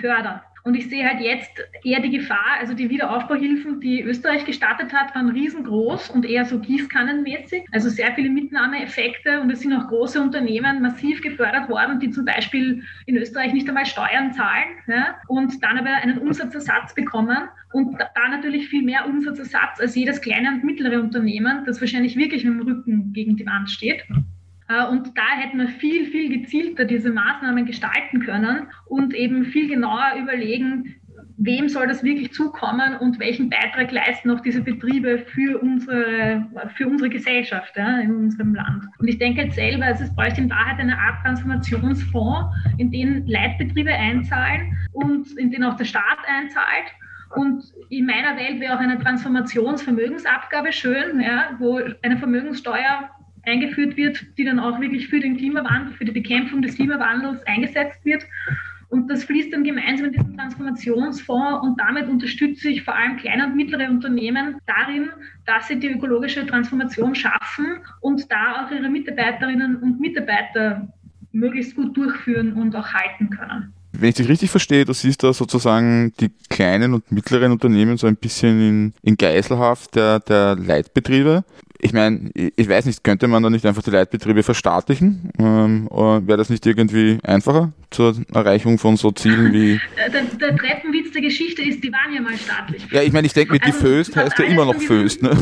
fördern. Und ich sehe halt jetzt eher die Gefahr, also die Wiederaufbauhilfen, die Österreich gestartet hat, waren riesengroß und eher so gießkannenmäßig. Also sehr viele Mitnahmeeffekte und es sind auch große Unternehmen massiv gefördert worden, die zum Beispiel in Österreich nicht einmal Steuern zahlen ja, und dann aber einen Umsatzersatz bekommen und da natürlich viel mehr Umsatzersatz als jedes kleine und mittlere Unternehmen, das wahrscheinlich wirklich mit dem Rücken gegen die Wand steht. Äh, und da hätten wir viel, viel gezielter diese Maßnahmen gestalten können und eben viel genauer überlegen, wem soll das wirklich zukommen und welchen Beitrag leisten auch diese Betriebe für unsere, für unsere Gesellschaft ja, in unserem Land. Und ich denke jetzt selber, es bräuchte in Wahrheit eine Art Transformationsfonds, in den Leitbetriebe einzahlen und in den auch der Staat einzahlt. Und in meiner Welt wäre auch eine Transformationsvermögensabgabe schön, ja, wo eine Vermögenssteuer eingeführt wird, die dann auch wirklich für den Klimawandel, für die Bekämpfung des Klimawandels eingesetzt wird. Und das fließt dann gemeinsam in diesen Transformationsfonds und damit unterstütze ich vor allem kleine und mittlere Unternehmen darin, dass sie die ökologische Transformation schaffen und da auch ihre Mitarbeiterinnen und Mitarbeiter möglichst gut durchführen und auch halten können. Wenn ich dich richtig verstehe, du siehst da sozusagen die kleinen und mittleren Unternehmen so ein bisschen in, in Geiselhaft der, der Leitbetriebe ich meine, ich weiß nicht, könnte man da nicht einfach die Leitbetriebe verstaatlichen? Ähm, Wäre das nicht irgendwie einfacher zur Erreichung von so Zielen wie. Der, der Treppenwitz der Geschichte ist, die waren ja mal staatlich. Ja, ich meine, ich denke mit also, die Föst heißt ja immer noch Föst, ne?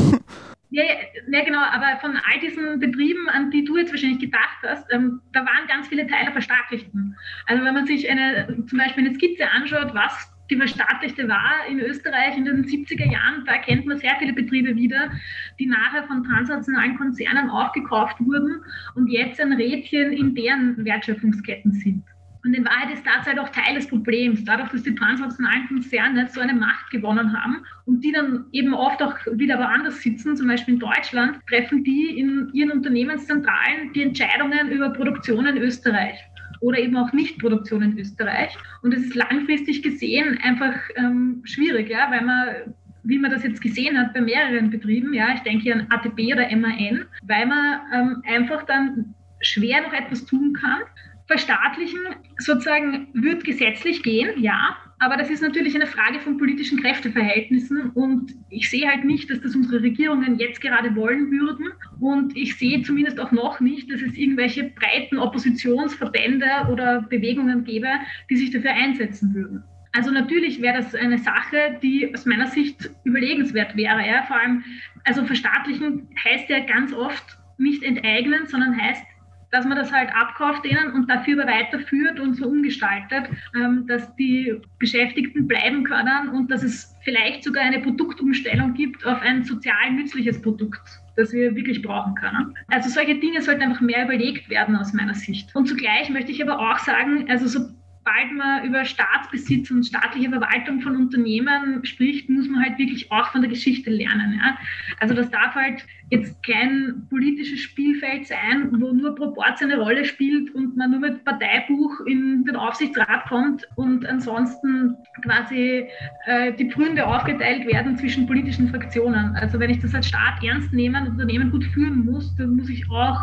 Ja, ja, genau, aber von all diesen Betrieben, an die du jetzt wahrscheinlich gedacht hast, ähm, da waren ganz viele Teile verstaatlichten. Also wenn man sich eine, zum Beispiel eine Skizze anschaut, was die verstaatlichte war in Österreich in den 70er Jahren. Da erkennt man sehr viele Betriebe wieder, die nachher von transnationalen Konzernen aufgekauft wurden und jetzt ein Rädchen in deren Wertschöpfungsketten sind. Und in Wahrheit ist das halt auch Teil des Problems, dadurch, dass die transnationalen Konzerne so eine Macht gewonnen haben und die dann eben oft auch wieder woanders sitzen, zum Beispiel in Deutschland, treffen die in ihren Unternehmenszentralen die Entscheidungen über Produktion in Österreich oder eben auch Nichtproduktion in Österreich. Und es ist langfristig gesehen einfach ähm, schwierig, ja, weil man wie man das jetzt gesehen hat bei mehreren Betrieben, ja, ich denke an ATB oder MAN, weil man ähm, einfach dann schwer noch etwas tun kann. Verstaatlichen sozusagen wird gesetzlich gehen, ja, aber das ist natürlich eine Frage von politischen Kräfteverhältnissen und ich sehe halt nicht, dass das unsere Regierungen jetzt gerade wollen würden und ich sehe zumindest auch noch nicht, dass es irgendwelche breiten Oppositionsverbände oder Bewegungen gäbe, die sich dafür einsetzen würden. Also natürlich wäre das eine Sache, die aus meiner Sicht überlegenswert wäre. Ja? Vor allem, also verstaatlichen heißt ja ganz oft nicht enteignen, sondern heißt dass man das halt abkauft denen und dafür weiterführt und so umgestaltet, ähm, dass die Beschäftigten bleiben können und dass es vielleicht sogar eine Produktumstellung gibt auf ein sozial nützliches Produkt das wir wirklich brauchen können. Also solche Dinge sollten einfach mehr überlegt werden aus meiner Sicht. Und zugleich möchte ich aber auch sagen, also so sobald man über Staatsbesitz und staatliche Verwaltung von Unternehmen spricht, muss man halt wirklich auch von der Geschichte lernen. Ja? Also das darf halt jetzt kein politisches Spielfeld sein, wo nur Proportion eine Rolle spielt und man nur mit Parteibuch in den Aufsichtsrat kommt und ansonsten quasi äh, die Pfründe aufgeteilt werden zwischen politischen Fraktionen. Also wenn ich das als Staat ernst nehme und Unternehmen gut führen muss, dann muss ich auch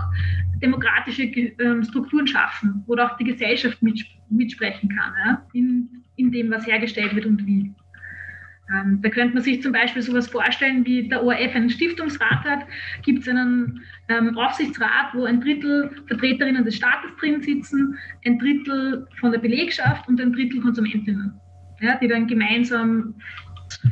demokratische äh, Strukturen schaffen, wo auch die Gesellschaft mitsprechen kann, ja? in, in dem, was hergestellt wird und wie. Ähm, da könnte man sich zum Beispiel sowas vorstellen, wie der ORF einen Stiftungsrat hat, gibt es einen ähm, Aufsichtsrat, wo ein Drittel Vertreterinnen des Staates drin sitzen, ein Drittel von der Belegschaft und ein Drittel Konsumentinnen, ja, die dann gemeinsam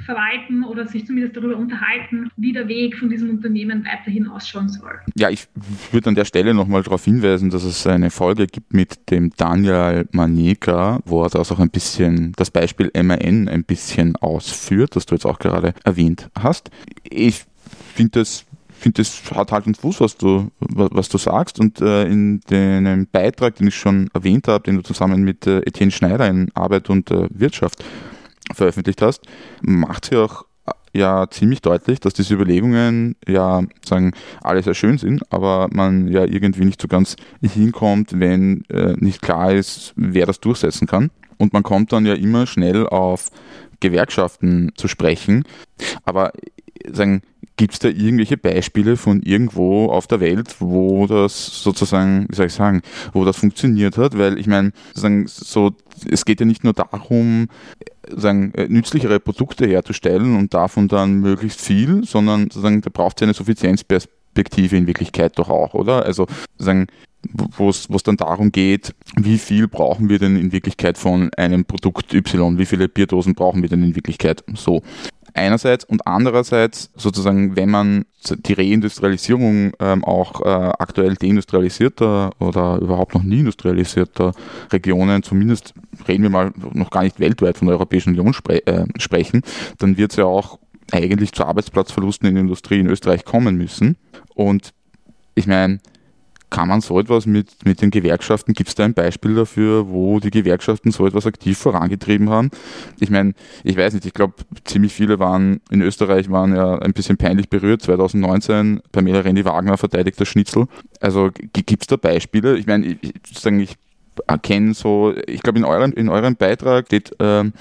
verwalten oder sich zumindest darüber unterhalten, wie der Weg von diesem Unternehmen weiterhin ausschauen soll. Ja, ich würde an der Stelle nochmal darauf hinweisen, dass es eine Folge gibt mit dem Daniel Maneka, wo er das auch ein bisschen, das Beispiel MAN ein bisschen ausführt, das du jetzt auch gerade erwähnt hast. Ich finde das finde, das hat halt einen Fuß, was du, was du sagst. Und äh, in dem Beitrag, den ich schon erwähnt habe, den du zusammen mit äh, Etienne Schneider in Arbeit und äh, Wirtschaft veröffentlicht hast, macht sie auch äh, ja ziemlich deutlich, dass diese Überlegungen ja sagen alle sehr schön sind, aber man ja irgendwie nicht so ganz hinkommt, wenn äh, nicht klar ist, wer das durchsetzen kann. Und man kommt dann ja immer schnell auf Gewerkschaften zu sprechen. Aber sagen, Gibt es da irgendwelche Beispiele von irgendwo auf der Welt, wo das sozusagen, wie soll ich sagen, wo das funktioniert hat? Weil ich meine, so, es geht ja nicht nur darum, sagen, äh, nützlichere Produkte herzustellen und davon dann möglichst viel, sondern sozusagen, da braucht es eine Suffizienzperspektive in Wirklichkeit doch auch, oder? Also sagen, wo es dann darum geht, wie viel brauchen wir denn in Wirklichkeit von einem Produkt Y, wie viele Bierdosen brauchen wir denn in Wirklichkeit so einerseits und andererseits sozusagen, wenn man die Reindustrialisierung ähm, auch äh, aktuell deindustrialisierter oder überhaupt noch nie industrialisierter Regionen, zumindest reden wir mal noch gar nicht weltweit von der Europäischen Union spre äh, sprechen, dann wird es ja auch eigentlich zu Arbeitsplatzverlusten in der Industrie in Österreich kommen müssen. Und ich meine, kann man so etwas mit, mit den Gewerkschaften, gibt es da ein Beispiel dafür, wo die Gewerkschaften so etwas aktiv vorangetrieben haben? Ich meine, ich weiß nicht, ich glaube, ziemlich viele waren in Österreich waren ja ein bisschen peinlich berührt. 2019 Pamela Rendi Wagner verteidigt das Schnitzel. Also gibt es da Beispiele? Ich meine, ich, ich, ich erkenne so, ich glaube, in eurem, in eurem Beitrag steht, ähm,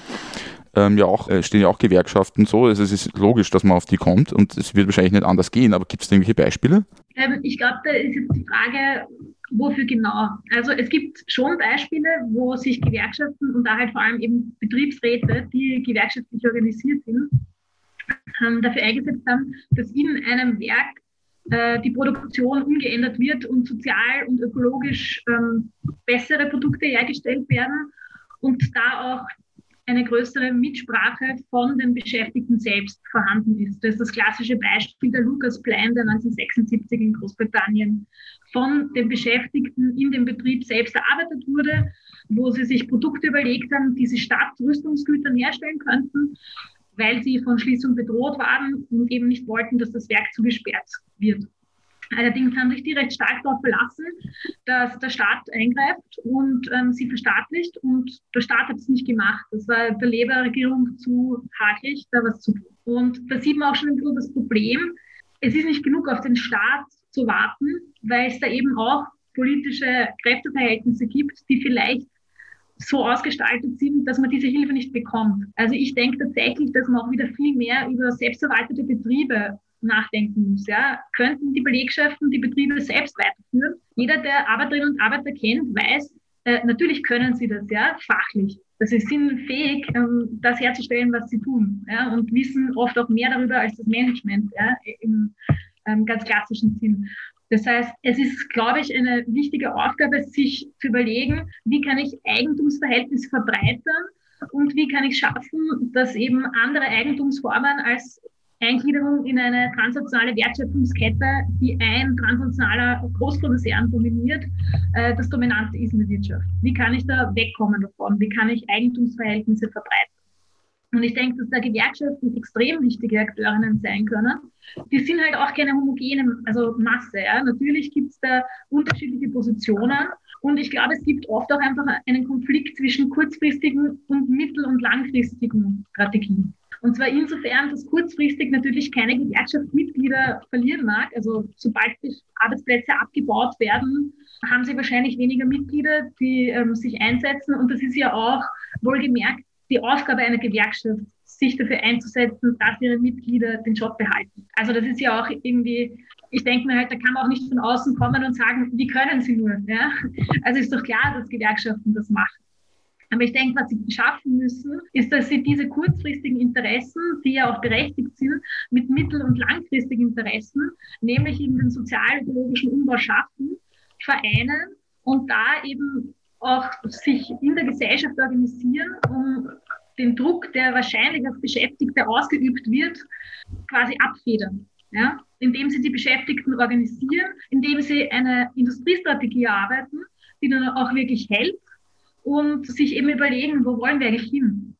ähm, ja auch, äh, stehen ja auch Gewerkschaften so. Also es ist logisch, dass man auf die kommt und es wird wahrscheinlich nicht anders gehen, aber gibt es irgendwelche Beispiele? Ähm, ich glaube, da ist jetzt die Frage, wofür genau. Also es gibt schon Beispiele, wo sich Gewerkschaften und da halt vor allem eben Betriebsräte, die gewerkschaftlich organisiert sind, ähm, dafür eingesetzt haben, dass in einem Werk äh, die Produktion umgeändert wird und sozial und ökologisch ähm, bessere Produkte hergestellt werden und da auch eine größere Mitsprache von den Beschäftigten selbst vorhanden ist. Das ist das klassische Beispiel der Lucas Plan, der 1976 in Großbritannien von den Beschäftigten in dem Betrieb selbst erarbeitet wurde, wo sie sich Produkte überlegt haben, die sie statt Rüstungsgütern herstellen könnten, weil sie von Schließung bedroht waren und eben nicht wollten, dass das Werk zugesperrt wird. Allerdings haben sich die recht stark darauf verlassen, dass der Staat eingreift und ähm, sie verstaatlicht. Und der Staat hat es nicht gemacht. Das war der Labour-Regierung zu hakelig, da was zu tun. Und da sieht man auch schon ein bisschen das Problem. Es ist nicht genug, auf den Staat zu warten, weil es da eben auch politische Kräfteverhältnisse gibt, die vielleicht so ausgestaltet sind, dass man diese Hilfe nicht bekommt. Also ich denke tatsächlich, dass man auch wieder viel mehr über selbstverwaltete Betriebe nachdenken muss. Ja. Könnten die Belegschaften die Betriebe selbst weiterführen? Jeder, der Arbeiterinnen und Arbeiter kennt, weiß, äh, natürlich können sie das, ja, fachlich. Also sie sind fähig, ähm, das herzustellen, was sie tun, ja, und wissen oft auch mehr darüber als das Management, ja, im ähm, ganz klassischen Sinn. Das heißt, es ist, glaube ich, eine wichtige Aufgabe, sich zu überlegen, wie kann ich Eigentumsverhältnisse verbreitern und wie kann ich schaffen, dass eben andere Eigentumsformen als Eingliederung in eine transnationale Wertschöpfungskette, die ein transnationaler Großkonzern dominiert, äh, das Dominante ist in der Wirtschaft. Wie kann ich da wegkommen davon? Wie kann ich Eigentumsverhältnisse verbreiten? Und ich denke, dass da Gewerkschaften extrem wichtige Akteurinnen sein können. Die sind halt auch keine homogene also Masse. Ja. Natürlich gibt es da unterschiedliche Positionen. Und ich glaube, es gibt oft auch einfach einen Konflikt zwischen kurzfristigen und mittel- und langfristigen Strategien. Und zwar insofern, dass kurzfristig natürlich keine Gewerkschaftsmitglieder verlieren mag. Also sobald die Arbeitsplätze abgebaut werden, haben sie wahrscheinlich weniger Mitglieder, die ähm, sich einsetzen. Und das ist ja auch wohlgemerkt die Aufgabe einer Gewerkschaft, sich dafür einzusetzen, dass ihre Mitglieder den Job behalten. Also das ist ja auch irgendwie, ich denke mir halt, da kann man auch nicht von außen kommen und sagen, wie können sie nur? Ja? Also ist doch klar, dass Gewerkschaften das machen. Aber ich denke, was sie schaffen müssen, ist, dass sie diese kurzfristigen Interessen, die ja auch berechtigt sind, mit mittel- und langfristigen Interessen, nämlich eben den sozial-ökologischen Umbau schaffen, vereinen und da eben auch sich in der Gesellschaft organisieren, um den Druck, der wahrscheinlich auf Beschäftigte ausgeübt wird, quasi abfedern. Ja? Indem sie die Beschäftigten organisieren, indem sie eine Industriestrategie erarbeiten, die dann auch wirklich hält und sich eben überlegen, wo wollen wir eigentlich hin?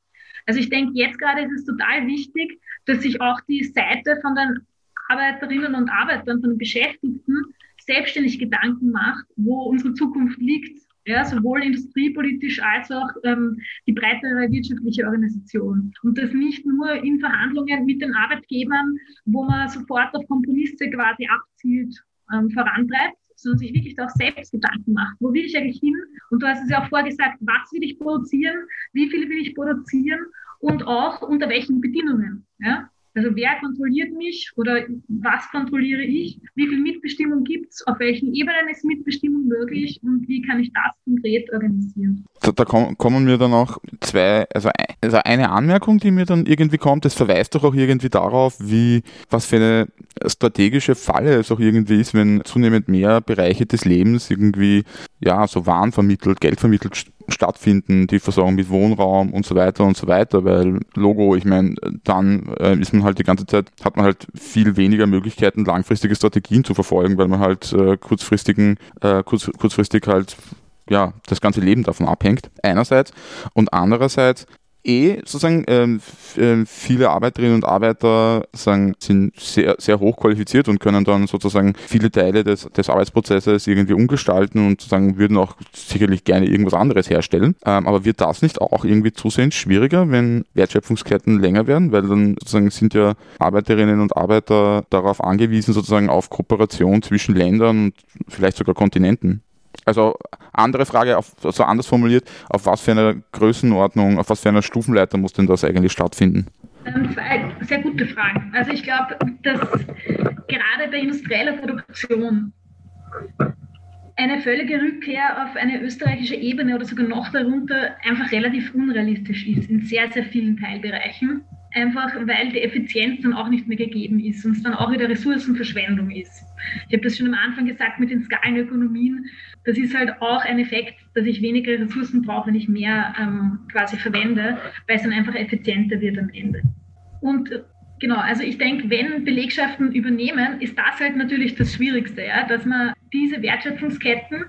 Also ich denke, jetzt gerade ist es total wichtig, dass sich auch die Seite von den Arbeiterinnen und Arbeitern, von den Beschäftigten selbstständig Gedanken macht, wo unsere Zukunft liegt. Ja, sowohl industriepolitisch als auch ähm, die breitere wirtschaftliche Organisation. Und das nicht nur in Verhandlungen mit den Arbeitgebern, wo man sofort auf Kompromisse quasi abzielt, ähm, vorantreibt, sondern sich wirklich auch selbst Gedanken macht. Wo will ich eigentlich hin? Und du hast es ja auch vorgesagt, was will ich produzieren? Wie viel will ich produzieren? Und auch unter welchen Bedingungen? Ja? Also wer kontrolliert mich oder was kontrolliere ich? Wie viel Mitbestimmung gibt es? Auf welchen Ebenen ist Mitbestimmung möglich? Und wie kann ich das konkret organisieren? Da, da kommen mir dann auch zwei, also, also eine Anmerkung, die mir dann irgendwie kommt, das verweist doch auch irgendwie darauf, wie, was für eine strategische Falle es auch irgendwie ist, wenn zunehmend mehr Bereiche des Lebens irgendwie, ja, so Waren vermittelt, Geld vermittelt stattfinden, die Versorgung mit Wohnraum und so weiter und so weiter, weil Logo, ich meine, dann äh, ist man halt die ganze Zeit, hat man halt viel weniger Möglichkeiten, langfristige Strategien zu verfolgen, weil man halt äh, kurzfristigen, äh, kurz, kurzfristig halt ja, das ganze Leben davon abhängt, einerseits. Und andererseits eh sozusagen ähm, ähm, viele Arbeiterinnen und Arbeiter sagen, sind sehr, sehr hoch qualifiziert und können dann sozusagen viele Teile des, des Arbeitsprozesses irgendwie umgestalten und sozusagen würden auch sicherlich gerne irgendwas anderes herstellen. Ähm, aber wird das nicht auch irgendwie zusehends schwieriger, wenn Wertschöpfungsketten länger werden? Weil dann sozusagen sind ja Arbeiterinnen und Arbeiter darauf angewiesen, sozusagen auf Kooperation zwischen Ländern und vielleicht sogar Kontinenten. Also andere Frage, auf, also anders formuliert, auf was für eine Größenordnung, auf was für einer Stufenleiter muss denn das eigentlich stattfinden? Ähm, zwei sehr gute Fragen. Also ich glaube, dass gerade bei industrieller Produktion eine völlige Rückkehr auf eine österreichische Ebene oder sogar noch darunter einfach relativ unrealistisch ist in sehr, sehr vielen Teilbereichen. Einfach weil die Effizienz dann auch nicht mehr gegeben ist und es dann auch wieder Ressourcenverschwendung ist. Ich habe das schon am Anfang gesagt mit den Skalenökonomien. Das ist halt auch ein Effekt, dass ich weniger Ressourcen brauche, wenn ich mehr ähm, quasi verwende, weil es dann einfach effizienter wird am Ende. Und Genau, also ich denke, wenn Belegschaften übernehmen, ist das halt natürlich das Schwierigste, ja, dass man diese Wertschöpfungsketten,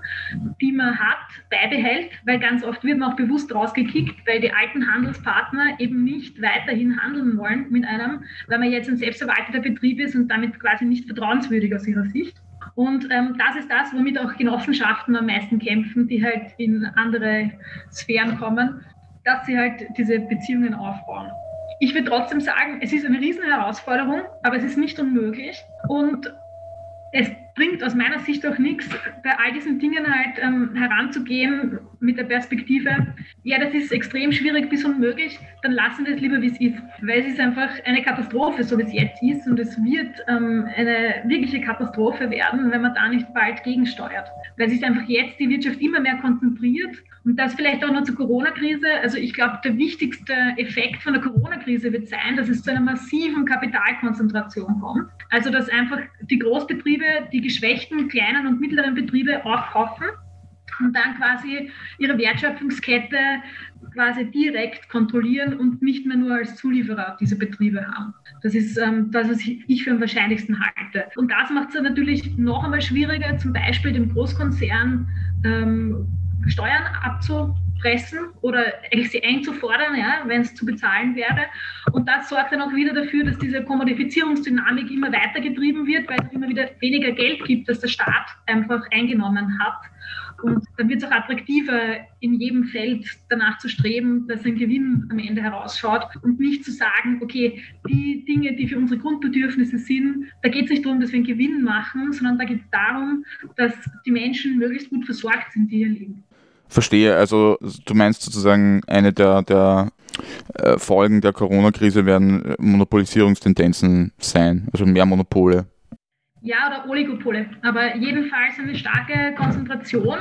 die man hat, beibehält, weil ganz oft wird man auch bewusst rausgekickt, weil die alten Handelspartner eben nicht weiterhin handeln wollen mit einem, weil man jetzt ein selbstverwalteter Betrieb ist und damit quasi nicht vertrauenswürdig aus ihrer Sicht. Und ähm, das ist das, womit auch Genossenschaften am meisten kämpfen, die halt in andere Sphären kommen, dass sie halt diese Beziehungen aufbauen. Ich würde trotzdem sagen, es ist eine riesen Herausforderung, aber es ist nicht unmöglich. Und es bringt aus meiner Sicht auch nichts, bei all diesen Dingen halt ähm, heranzugehen mit der Perspektive, ja, das ist extrem schwierig bis unmöglich, dann lassen wir es lieber, wie es ist. Weil es ist einfach eine Katastrophe, so wie es jetzt ist. Und es wird ähm, eine wirkliche Katastrophe werden, wenn man da nicht bald gegensteuert. Weil sich einfach jetzt die Wirtschaft immer mehr konzentriert und das vielleicht auch noch zur Corona-Krise. Also ich glaube, der wichtigste Effekt von der Corona-Krise wird sein, dass es zu einer massiven Kapitalkonzentration kommt. Also dass einfach die Großbetriebe, die geschwächten kleinen und mittleren Betriebe aufkaufen und dann quasi ihre Wertschöpfungskette quasi direkt kontrollieren und nicht mehr nur als Zulieferer diese Betriebe haben. Das ist ähm, das, was ich für am wahrscheinlichsten halte. Und das macht es natürlich noch einmal schwieriger, zum Beispiel dem Großkonzern ähm, Steuern abzupressen oder eigentlich sie einzufordern, ja, wenn es zu bezahlen wäre. Und das sorgt dann auch wieder dafür, dass diese Kommodifizierungsdynamik immer weiter getrieben wird, weil es immer wieder weniger Geld gibt, das der Staat einfach eingenommen hat. Und dann wird es auch attraktiver, in jedem Feld danach zu streben, dass ein Gewinn am Ende herausschaut und nicht zu sagen, okay, die Dinge, die für unsere Grundbedürfnisse sind, da geht es nicht darum, dass wir einen Gewinn machen, sondern da geht es darum, dass die Menschen möglichst gut versorgt sind, die hier leben. Verstehe, also du meinst sozusagen, eine der, der äh, Folgen der Corona-Krise werden Monopolisierungstendenzen sein, also mehr Monopole. Ja, oder Oligopole, aber jedenfalls eine starke Konzentration.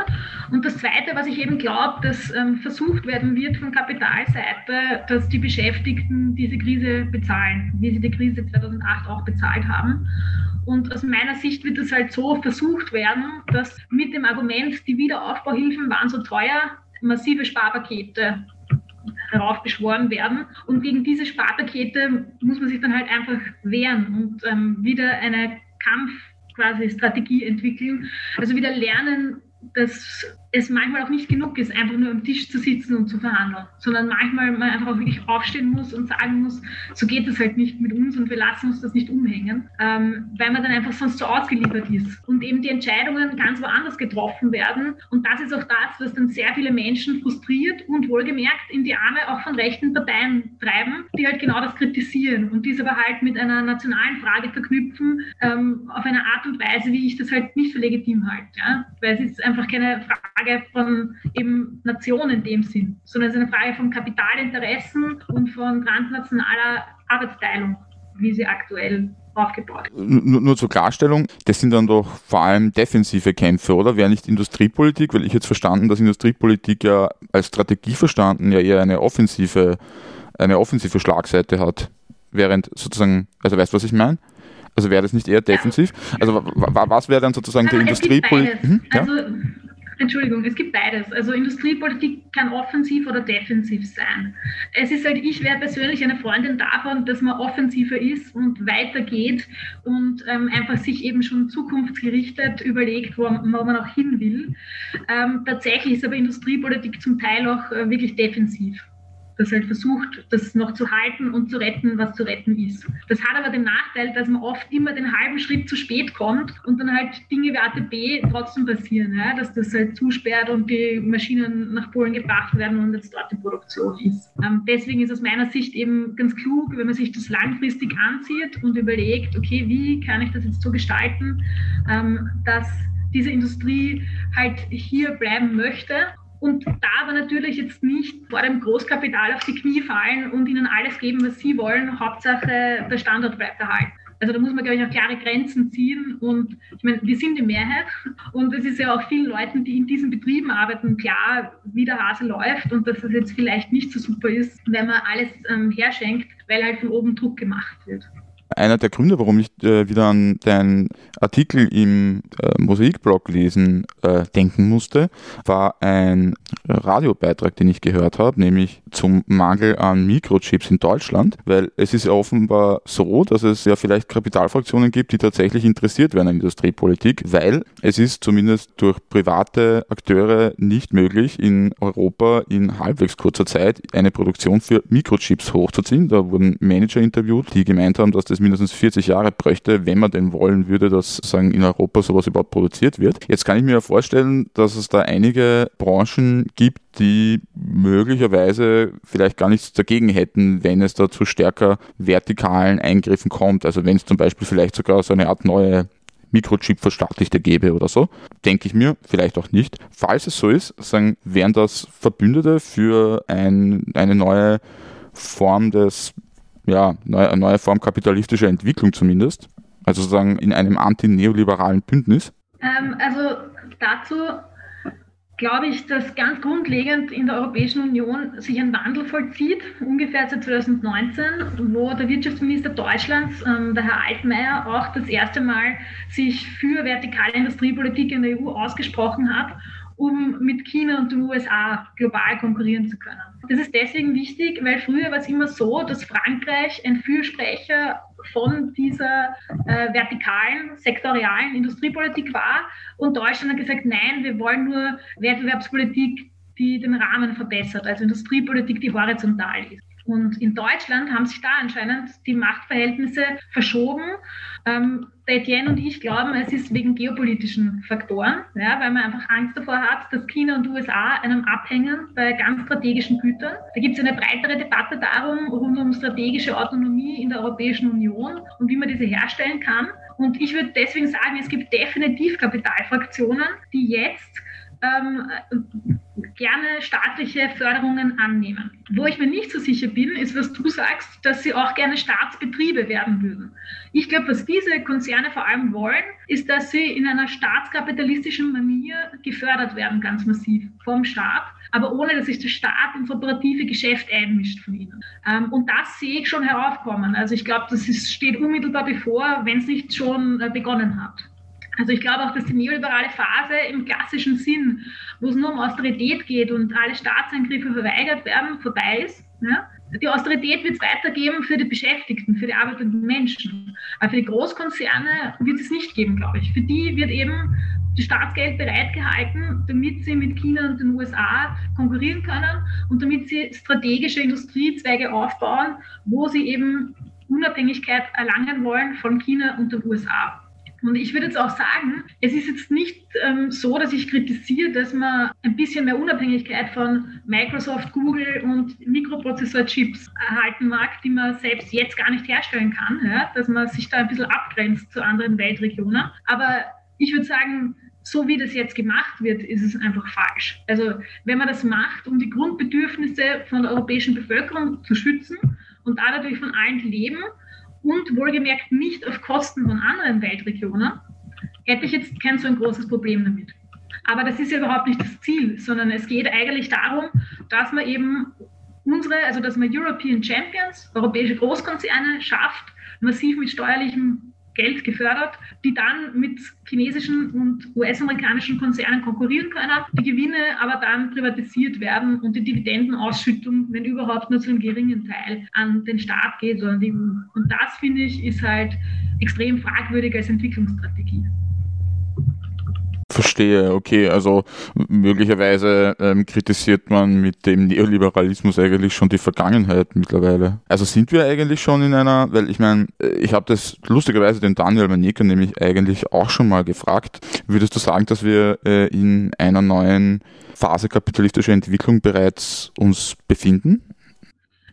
Und das Zweite, was ich eben glaube, dass ähm, versucht werden wird von Kapitalseite, dass die Beschäftigten diese Krise bezahlen, wie sie die Krise 2008 auch bezahlt haben. Und aus meiner Sicht wird es halt so versucht werden, dass mit dem Argument, die Wiederaufbauhilfen waren so teuer, massive Sparpakete heraufbeschworen werden. Und gegen diese Sparpakete muss man sich dann halt einfach wehren und ähm, wieder eine Kampf quasi Strategie entwickeln. Also wieder lernen, dass es manchmal auch nicht genug ist, einfach nur am Tisch zu sitzen und zu verhandeln, sondern manchmal man einfach auch wirklich aufstehen muss und sagen muss, so geht es halt nicht mit uns und wir lassen uns das nicht umhängen, ähm, weil man dann einfach sonst so ausgeliefert ist und eben die Entscheidungen ganz woanders getroffen werden. Und das ist auch das, was dann sehr viele Menschen frustriert und wohlgemerkt in die Arme auch von rechten Parteien treiben, die halt genau das kritisieren und dies aber halt mit einer nationalen Frage verknüpfen, ähm, auf eine Art und Weise, wie ich das halt nicht für legitim halte. Ja? Weil es ist einfach keine Frage, Frage von eben Nationen in dem Sinn, sondern es ist eine Frage von Kapitalinteressen und von transnationaler Arbeitsteilung, wie sie aktuell aufgebaut. Nur, nur, zur Klarstellung, das sind dann doch vor allem defensive Kämpfe, oder? Wäre nicht Industriepolitik, weil ich jetzt verstanden, dass Industriepolitik ja als Strategie verstanden ja eher eine offensive, eine offensive Schlagseite hat. Während sozusagen, also weißt du, was ich meine? Also wäre das nicht eher defensiv? Also was wäre dann sozusagen also die Industriepolitik? Hm? Ja? Also Entschuldigung, es gibt beides. Also Industriepolitik kann offensiv oder defensiv sein. Es ist halt, ich wäre persönlich eine Freundin davon, dass man offensiver ist und weitergeht und ähm, einfach sich eben schon zukunftsgerichtet überlegt, wo, wo man auch hin will. Ähm, tatsächlich ist aber Industriepolitik zum Teil auch äh, wirklich defensiv das halt versucht, das noch zu halten und zu retten, was zu retten ist. Das hat aber den Nachteil, dass man oft immer den halben Schritt zu spät kommt und dann halt Dinge wie ATB trotzdem passieren, ja? dass das halt zusperrt und die Maschinen nach Polen gebracht werden und jetzt dort die Produktion ist. Ähm, deswegen ist aus meiner Sicht eben ganz klug, wenn man sich das langfristig anzieht und überlegt, okay, wie kann ich das jetzt so gestalten, ähm, dass diese Industrie halt hier bleiben möchte und da aber natürlich jetzt nicht vor dem Großkapital auf die Knie fallen und ihnen alles geben, was sie wollen. Hauptsache, der Standort bleibt erhalten. Also da muss man, glaube ich, auch klare Grenzen ziehen. Und ich meine, wir sind die Mehrheit. Und es ist ja auch vielen Leuten, die in diesen Betrieben arbeiten, klar, wie der Hase läuft und dass das jetzt vielleicht nicht so super ist, wenn man alles ähm, herschenkt, weil halt von oben Druck gemacht wird. Einer der Gründe, warum ich äh, wieder an deinen Artikel im äh, Mosaikblog lesen äh, denken musste, war ein Radiobeitrag, den ich gehört habe, nämlich zum Mangel an Mikrochips in Deutschland, weil es ist offenbar so, dass es ja vielleicht Kapitalfraktionen gibt, die tatsächlich interessiert werden an Industriepolitik, weil es ist zumindest durch private Akteure nicht möglich, in Europa in halbwegs kurzer Zeit eine Produktion für Mikrochips hochzuziehen. Da wurden Manager interviewt, die gemeint haben, dass das mindestens 40 Jahre bräuchte, wenn man denn wollen würde, dass sagen in Europa sowas überhaupt produziert wird. Jetzt kann ich mir ja vorstellen, dass es da einige Branchen gibt, die möglicherweise vielleicht gar nichts dagegen hätten, wenn es da zu stärker vertikalen Eingriffen kommt. Also wenn es zum Beispiel vielleicht sogar so eine Art neue Mikrochip verstaatlichte gäbe oder so. Denke ich mir, vielleicht auch nicht. Falls es so ist, sagen, wären das Verbündete für ein, eine neue Form des ja, neue, neue Form kapitalistischer Entwicklung zumindest. Also sozusagen in einem antineoliberalen Bündnis? Ähm, also dazu glaube ich, dass ganz grundlegend in der Europäischen Union sich ein Wandel vollzieht, ungefähr seit 2019, wo der Wirtschaftsminister Deutschlands, ähm, der Herr Altmaier, auch das erste Mal sich für vertikale Industriepolitik in der EU ausgesprochen hat um mit China und den USA global konkurrieren zu können. Das ist deswegen wichtig, weil früher war es immer so, dass Frankreich ein Fürsprecher von dieser äh, vertikalen, sektorialen Industriepolitik war und Deutschland hat gesagt, nein, wir wollen nur Wettbewerbspolitik, die den Rahmen verbessert, also Industriepolitik, die horizontal ist. Und in Deutschland haben sich da anscheinend die Machtverhältnisse verschoben. Ähm, Etienne und ich glauben, es ist wegen geopolitischen Faktoren, ja, weil man einfach Angst davor hat, dass China und USA einem abhängen bei ganz strategischen Gütern. Da gibt es eine breitere Debatte darum, rund um strategische Autonomie in der Europäischen Union und wie man diese herstellen kann. Und ich würde deswegen sagen, es gibt definitiv Kapitalfraktionen, die jetzt ähm, gerne staatliche Förderungen annehmen. Wo ich mir nicht so sicher bin, ist, was du sagst, dass sie auch gerne Staatsbetriebe werden würden. Ich glaube, was diese Konzerne vor allem wollen, ist, dass sie in einer staatskapitalistischen Manier gefördert werden, ganz massiv vom Staat, aber ohne, dass sich der Staat ins operative Geschäft einmischt von ihnen. Ähm, und das sehe ich schon heraufkommen. Also ich glaube, das ist, steht unmittelbar bevor, wenn es nicht schon äh, begonnen hat. Also ich glaube auch, dass die neoliberale Phase im klassischen Sinn, wo es nur um Austerität geht und alle Staatseingriffe verweigert werden, vorbei ist. Ja? Die Austerität wird es weitergeben für die Beschäftigten, für die arbeitenden Menschen. Aber für die Großkonzerne wird es nicht geben, glaube ich. Für die wird eben Staatsgeld bereitgehalten, damit sie mit China und den USA konkurrieren können und damit sie strategische Industriezweige aufbauen, wo sie eben Unabhängigkeit erlangen wollen von China und den USA. Und ich würde jetzt auch sagen, es ist jetzt nicht ähm, so, dass ich kritisiere, dass man ein bisschen mehr Unabhängigkeit von Microsoft, Google und Mikroprozessorchips erhalten mag, die man selbst jetzt gar nicht herstellen kann, ja? dass man sich da ein bisschen abgrenzt zu anderen Weltregionen. Aber ich würde sagen, so wie das jetzt gemacht wird, ist es einfach falsch. Also wenn man das macht, um die Grundbedürfnisse von der europäischen Bevölkerung zu schützen und da natürlich von allen leben, und wohlgemerkt nicht auf Kosten von anderen Weltregionen, hätte ich jetzt kein so ein großes Problem damit. Aber das ist ja überhaupt nicht das Ziel, sondern es geht eigentlich darum, dass man eben unsere, also dass man European Champions, europäische Großkonzerne schafft, massiv mit steuerlichem Geld gefördert, die dann mit chinesischen und US-amerikanischen Konzernen konkurrieren können, die Gewinne aber dann privatisiert werden und die Dividendenausschüttung, wenn überhaupt, nur zu einem geringen Teil an den Staat geht oder an die EU. Und das, finde ich, ist halt extrem fragwürdig als Entwicklungsstrategie. Verstehe, okay. Also möglicherweise ähm, kritisiert man mit dem Neoliberalismus eigentlich schon die Vergangenheit mittlerweile. Also sind wir eigentlich schon in einer, weil ich meine, äh, ich habe das lustigerweise den Daniel Manika nämlich eigentlich auch schon mal gefragt. Würdest du sagen, dass wir äh, in einer neuen Phase kapitalistischer Entwicklung bereits uns befinden?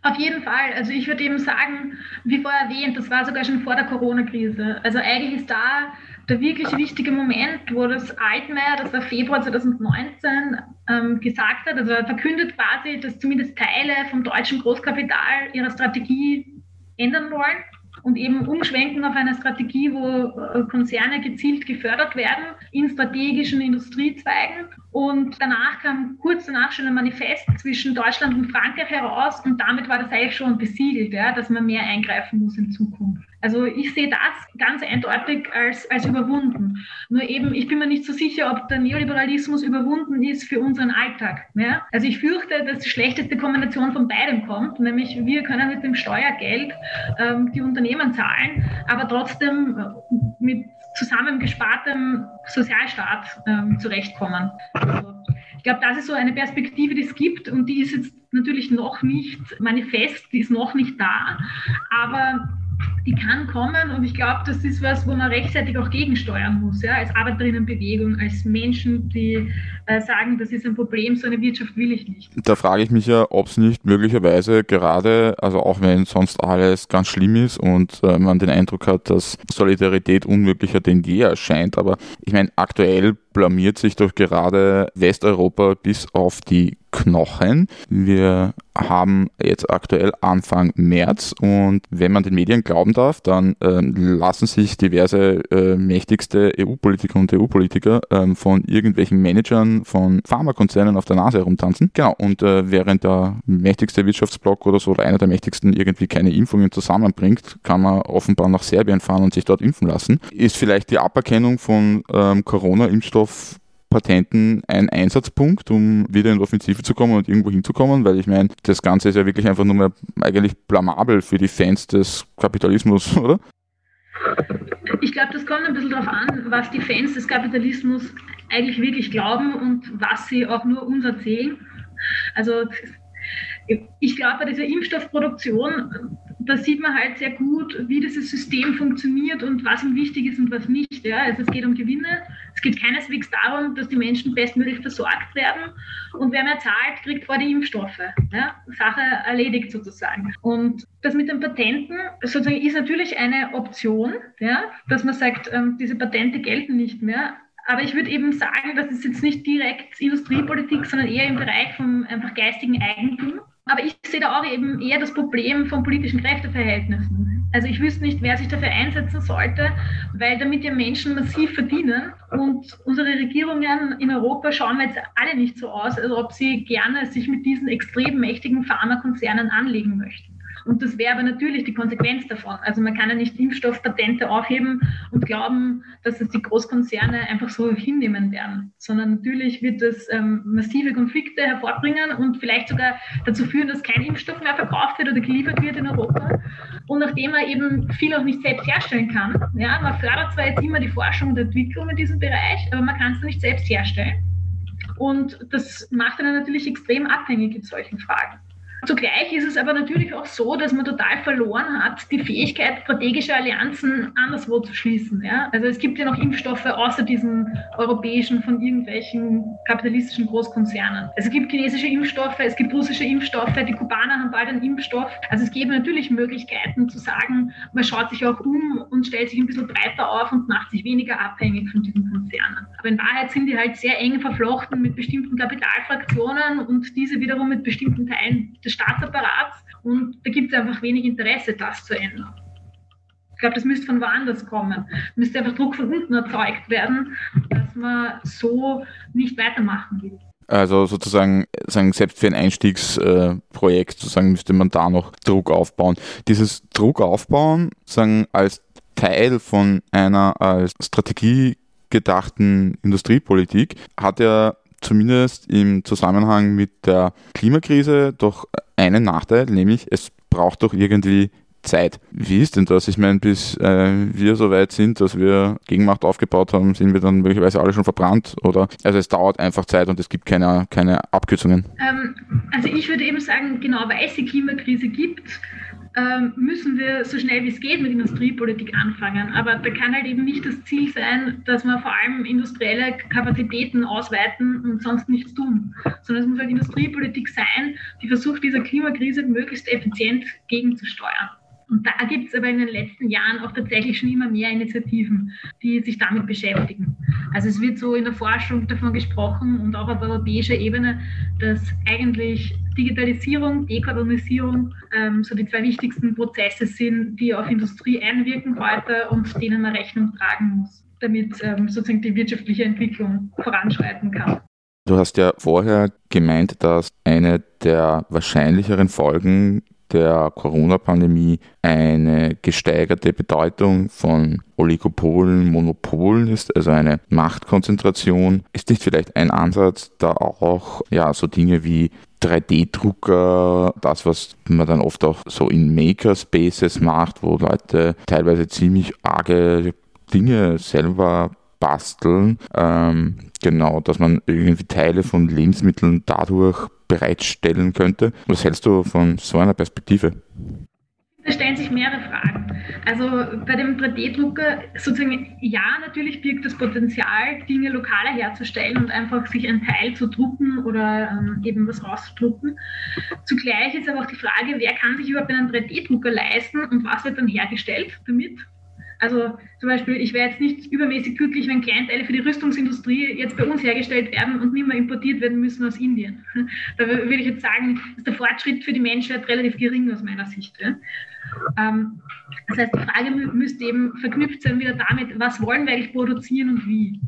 Auf jeden Fall. Also ich würde eben sagen, wie vorher erwähnt, das war sogar schon vor der Corona-Krise. Also eigentlich ist da der wirklich wichtige Moment, wo das Altmaier, das war Februar 2019, ähm, gesagt hat, also verkündet quasi, dass zumindest Teile vom deutschen Großkapital ihre Strategie ändern wollen und eben umschwenken auf eine Strategie, wo äh, Konzerne gezielt gefördert werden in strategischen Industriezweigen. Und danach kam kurz danach schon ein Manifest zwischen Deutschland und Frankreich heraus und damit war das eigentlich schon besiegelt, ja, dass man mehr eingreifen muss in Zukunft. Also ich sehe das ganz eindeutig als, als überwunden. Nur eben, ich bin mir nicht so sicher, ob der Neoliberalismus überwunden ist für unseren Alltag. Ja? Also ich fürchte, dass die schlechteste Kombination von beidem kommt, nämlich wir können mit dem Steuergeld ähm, die Unternehmen zahlen, aber trotzdem äh, mit zusammengespartem Sozialstaat ähm, zurechtkommen. Also ich glaube, das ist so eine Perspektive, die es gibt und die ist jetzt natürlich noch nicht manifest, die ist noch nicht da, aber die kann kommen und ich glaube, das ist was, wo man rechtzeitig auch gegensteuern muss, ja, als Arbeiterinnenbewegung, als Menschen, die äh, sagen, das ist ein Problem, so eine Wirtschaft will ich nicht. Da frage ich mich ja, ob es nicht möglicherweise gerade, also auch wenn sonst alles ganz schlimm ist und äh, man den Eindruck hat, dass Solidarität unmöglicher denn je erscheint, aber ich meine, aktuell blamiert sich doch gerade Westeuropa bis auf die Knochen. Wir haben jetzt aktuell Anfang März und wenn man den Medien glauben darf, dann äh, lassen sich diverse äh, mächtigste EU-Politiker und EU-Politiker äh, von irgendwelchen Managern von Pharmakonzernen auf der Nase herumtanzen. Genau, und äh, während der mächtigste Wirtschaftsblock oder so oder einer der mächtigsten irgendwie keine Impfungen zusammenbringt, kann man offenbar nach Serbien fahren und sich dort impfen lassen. Ist vielleicht die Aberkennung von ähm, Corona-Impfstoff Patenten ein Einsatzpunkt, um wieder in die Offensive zu kommen und irgendwo hinzukommen, weil ich meine, das Ganze ist ja wirklich einfach nur mehr eigentlich blamabel für die Fans des Kapitalismus, oder? Ich glaube, das kommt ein bisschen darauf an, was die Fans des Kapitalismus eigentlich wirklich glauben und was sie auch nur uns erzählen. Also ich glaube, bei dieser Impfstoffproduktion, da sieht man halt sehr gut, wie dieses System funktioniert und was ihm wichtig ist und was nicht. Ja? Also es geht um Gewinne, es geht keineswegs darum, dass die Menschen bestmöglich versorgt werden und wer mehr zahlt, kriegt vor die Impfstoffe. Ja? Sache erledigt sozusagen. Und das mit den Patenten sozusagen ist natürlich eine Option, ja? dass man sagt, ähm, diese Patente gelten nicht mehr. Aber ich würde eben sagen, das ist jetzt nicht direkt Industriepolitik, sondern eher im Bereich vom einfach geistigen Eigentum. Aber ich sehe da auch eben eher das Problem von politischen Kräfteverhältnissen. Also ich wüsste nicht, wer sich dafür einsetzen sollte, weil damit ja Menschen massiv verdienen und unsere Regierungen in Europa schauen jetzt alle nicht so aus, als ob sie gerne sich mit diesen extrem mächtigen Pharmakonzernen anlegen möchten. Und das wäre aber natürlich die Konsequenz davon. Also man kann ja nicht Impfstoffpatente aufheben und glauben, dass es die Großkonzerne einfach so hinnehmen werden, sondern natürlich wird das ähm, massive Konflikte hervorbringen und vielleicht sogar dazu führen, dass kein Impfstoff mehr verkauft wird oder geliefert wird in Europa. Und nachdem man eben viel auch nicht selbst herstellen kann, ja, man fördert zwar jetzt immer die Forschung und Entwicklung in diesem Bereich, aber man kann es nicht selbst herstellen. Und das macht einen natürlich extrem abhängig in solchen Fragen. Zugleich ist es aber natürlich auch so, dass man total verloren hat, die Fähigkeit, strategische Allianzen anderswo zu schließen. Ja? Also es gibt ja noch Impfstoffe außer diesen europäischen von irgendwelchen kapitalistischen Großkonzernen. Also es gibt chinesische Impfstoffe, es gibt russische Impfstoffe, die Kubaner haben bald einen Impfstoff. Also es gäbe natürlich Möglichkeiten zu sagen, man schaut sich auch um und stellt sich ein bisschen breiter auf und macht sich weniger abhängig von diesen Konzernen. Aber in Wahrheit sind die halt sehr eng verflochten mit bestimmten Kapitalfraktionen und diese wiederum mit bestimmten Teilen Staatsapparats und da gibt es einfach wenig Interesse, das zu ändern. Ich glaube, das müsste von woanders kommen. Müsste einfach Druck von unten erzeugt werden, dass man so nicht weitermachen will. Also sozusagen, sagen, selbst für ein Einstiegsprojekt äh, sozusagen müsste man da noch Druck aufbauen. Dieses Druck aufbauen, sagen, als Teil von einer als Strategie gedachten Industriepolitik hat ja zumindest im Zusammenhang mit der Klimakrise doch einen Nachteil, nämlich es braucht doch irgendwie Zeit. Wie ist denn das? Ich meine, bis äh, wir so weit sind, dass wir Gegenmacht aufgebaut haben, sind wir dann möglicherweise alle schon verbrannt oder also es dauert einfach Zeit und es gibt keine, keine Abkürzungen. Ähm, also ich würde eben sagen, genau weil es die Klimakrise gibt, müssen wir so schnell wie es geht mit Industriepolitik anfangen. Aber da kann halt eben nicht das Ziel sein, dass wir vor allem industrielle Kapazitäten ausweiten und sonst nichts tun, sondern es muss halt Industriepolitik sein, die versucht, dieser Klimakrise möglichst effizient gegenzusteuern. Und da gibt es aber in den letzten Jahren auch tatsächlich schon immer mehr Initiativen, die sich damit beschäftigen. Also es wird so in der Forschung davon gesprochen und auch auf europäischer Ebene, dass eigentlich Digitalisierung, Dekarbonisierung ähm, so die zwei wichtigsten Prozesse sind, die auf Industrie einwirken heute und denen man Rechnung tragen muss, damit ähm, sozusagen die wirtschaftliche Entwicklung voranschreiten kann. Du hast ja vorher gemeint, dass eine der wahrscheinlicheren Folgen der Corona-Pandemie eine gesteigerte Bedeutung von Oligopolen, Monopolen ist, also eine Machtkonzentration. Ist nicht vielleicht ein Ansatz, da auch ja so Dinge wie 3D-Drucker, das, was man dann oft auch so in Makerspaces macht, wo Leute teilweise ziemlich arge Dinge selber basteln. Ähm, genau, dass man irgendwie Teile von Lebensmitteln dadurch bereitstellen könnte. Was hältst du von so einer Perspektive? Da stellen sich mehrere Fragen. Also bei dem 3D-Drucker sozusagen, ja, natürlich birgt das Potenzial, Dinge lokaler herzustellen und einfach sich ein Teil zu drucken oder ähm, eben was rauszudrucken. Zugleich ist aber auch die Frage, wer kann sich überhaupt einen 3D-Drucker leisten und was wird dann hergestellt damit? Also zum Beispiel, ich wäre jetzt nicht übermäßig glücklich, wenn Kleinteile für die Rüstungsindustrie jetzt bei uns hergestellt werden und nicht mehr importiert werden müssen aus Indien. Da würde ich jetzt sagen, ist der Fortschritt für die Menschheit relativ gering aus meiner Sicht. Ähm, das heißt, die Frage müsste eben verknüpft sein wieder damit, was wollen wir eigentlich produzieren und wie.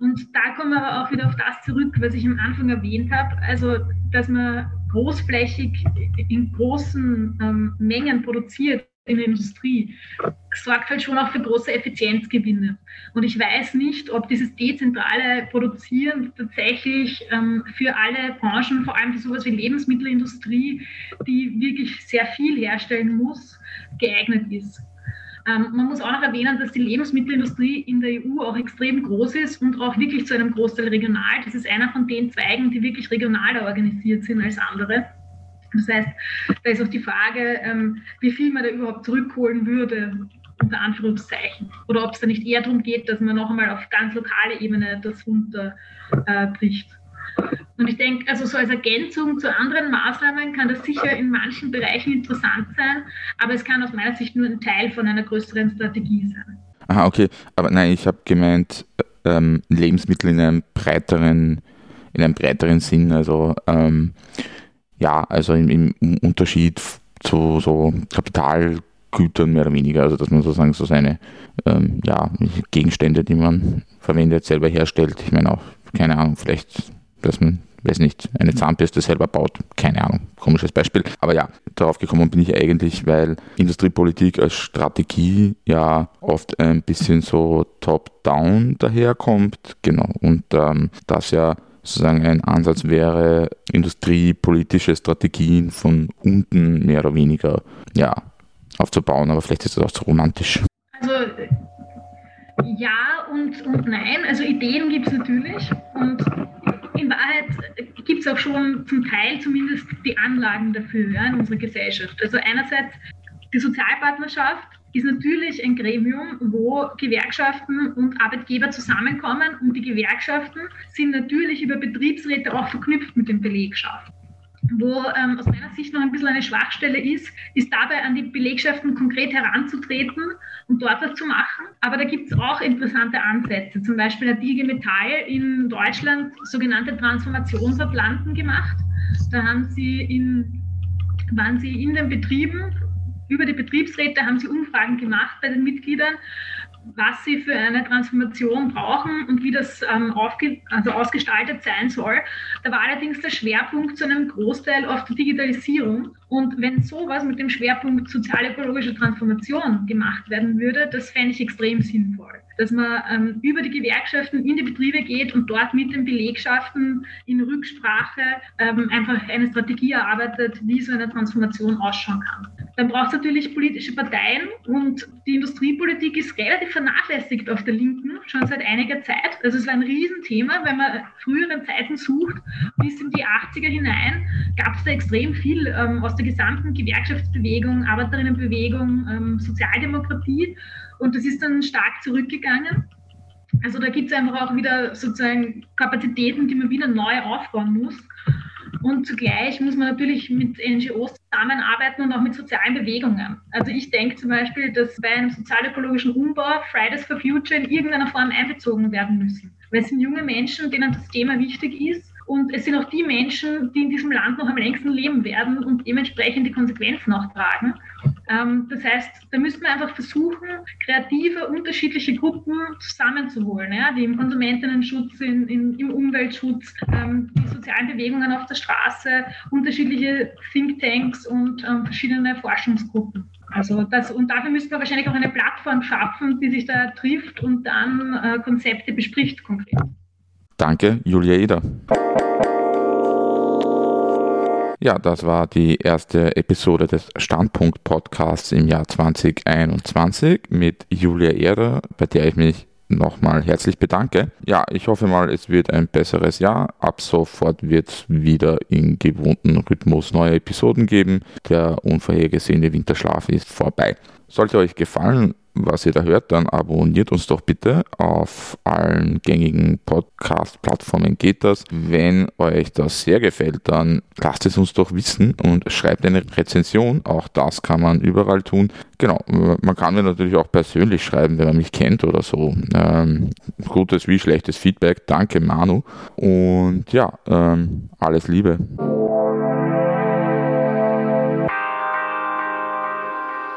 Und da kommen wir aber auch wieder auf das zurück, was ich am Anfang erwähnt habe, also dass man großflächig in großen ähm, Mengen produziert in der Industrie, sorgt halt schon auch für große Effizienzgewinne. Und ich weiß nicht, ob dieses dezentrale Produzieren tatsächlich ähm, für alle Branchen, vor allem für sowas wie Lebensmittelindustrie, die wirklich sehr viel herstellen muss, geeignet ist. Ähm, man muss auch noch erwähnen, dass die Lebensmittelindustrie in der EU auch extrem groß ist und auch wirklich zu einem Großteil regional. Das ist einer von den Zweigen, die wirklich regionaler organisiert sind als andere. Das heißt, da ist auch die Frage, ähm, wie viel man da überhaupt zurückholen würde, unter Anführungszeichen. Oder ob es da nicht eher darum geht, dass man noch einmal auf ganz lokale Ebene das runterbricht. Äh, und ich denke, also so als Ergänzung zu anderen Maßnahmen kann das sicher in manchen Bereichen interessant sein, aber es kann aus meiner Sicht nur ein Teil von einer größeren Strategie sein. Aha, okay. Aber nein, ich habe gemeint, ähm, Lebensmittel in einem breiteren, in einem breiteren Sinn. Also ähm, ja, also im, im Unterschied zu so Kapitalgütern mehr oder weniger, also dass man sozusagen so seine ähm, ja, Gegenstände, die man verwendet, selber herstellt. Ich meine auch, keine Ahnung, vielleicht, dass man weiß nicht, eine Zahnbürste selber baut. Keine Ahnung, komisches Beispiel. Aber ja, darauf gekommen bin ich eigentlich, weil Industriepolitik als Strategie ja oft ein bisschen so top-down daherkommt. Genau. Und ähm, das ja sozusagen ein Ansatz wäre, industriepolitische Strategien von unten mehr oder weniger ja, aufzubauen. Aber vielleicht ist das auch zu romantisch. Also ja und, und nein. Also Ideen gibt es natürlich und in Wahrheit gibt es auch schon zum Teil zumindest die Anlagen dafür ja, in unserer Gesellschaft. Also einerseits die Sozialpartnerschaft ist natürlich ein Gremium, wo Gewerkschaften und Arbeitgeber zusammenkommen und die Gewerkschaften sind natürlich über Betriebsräte auch verknüpft mit den Belegschaften. Wo ähm, aus meiner Sicht noch ein bisschen eine Schwachstelle ist, ist dabei an die Belegschaften konkret heranzutreten und dort was zu machen. Aber da gibt es auch interessante Ansätze. Zum Beispiel hat IG Metall in Deutschland sogenannte Transformationsatlanten gemacht. Da haben sie in, waren sie in den Betrieben über die Betriebsräte haben sie Umfragen gemacht bei den Mitgliedern was sie für eine Transformation brauchen und wie das ähm, also ausgestaltet sein soll. Da war allerdings der Schwerpunkt zu einem Großteil auf der Digitalisierung. Und wenn sowas mit dem Schwerpunkt sozialökologische Transformation gemacht werden würde, das fände ich extrem sinnvoll. Dass man ähm, über die Gewerkschaften in die Betriebe geht und dort mit den Belegschaften in Rücksprache ähm, einfach eine Strategie erarbeitet, wie so eine Transformation ausschauen kann. Dann braucht es natürlich politische Parteien und die Industriepolitik ist relativ vernachlässigt auf der Linken schon seit einiger Zeit. Also es war ein Riesenthema, wenn man früheren Zeiten sucht, bis in die 80er hinein gab es da extrem viel ähm, aus der gesamten Gewerkschaftsbewegung, Arbeiterinnenbewegung, ähm, Sozialdemokratie und das ist dann stark zurückgegangen. Also da gibt es einfach auch wieder sozusagen Kapazitäten, die man wieder neu aufbauen muss. Und zugleich muss man natürlich mit NGOs zusammenarbeiten und auch mit sozialen Bewegungen. Also ich denke zum Beispiel, dass bei einem sozialökologischen Umbau Fridays for Future in irgendeiner Form einbezogen werden müssen. Weil es sind junge Menschen, denen das Thema wichtig ist und es sind auch die Menschen, die in diesem Land noch am längsten leben werden und dementsprechend die Konsequenzen auch tragen. Ähm, das heißt, da müssten wir einfach versuchen, kreative, unterschiedliche Gruppen zusammenzuholen, ja, die im Konsumentinnenschutz, in, in, im Umweltschutz, ähm, die sozialen Bewegungen auf der Straße, unterschiedliche Thinktanks und ähm, verschiedene Forschungsgruppen. Also das, und dafür müssten wir wahrscheinlich auch eine Plattform schaffen, die sich da trifft und dann äh, Konzepte bespricht konkret. Danke, Julia Eder. Ja, das war die erste Episode des Standpunkt Podcasts im Jahr 2021 mit Julia Eder, bei der ich mich nochmal herzlich bedanke. Ja, ich hoffe mal, es wird ein besseres Jahr. Ab sofort wird es wieder in gewohnten Rhythmus neue Episoden geben. Der unvorhergesehene Winterschlaf ist vorbei. Sollte euch gefallen, was ihr da hört, dann abonniert uns doch bitte auf allen gängigen Podcast-Plattformen geht das. Wenn euch das sehr gefällt, dann lasst es uns doch wissen und schreibt eine Rezension. Auch das kann man überall tun. Genau, man kann mir natürlich auch persönlich schreiben, wenn man mich kennt oder so. Ähm, gutes wie schlechtes Feedback. Danke Manu. Und ja, ähm, alles Liebe.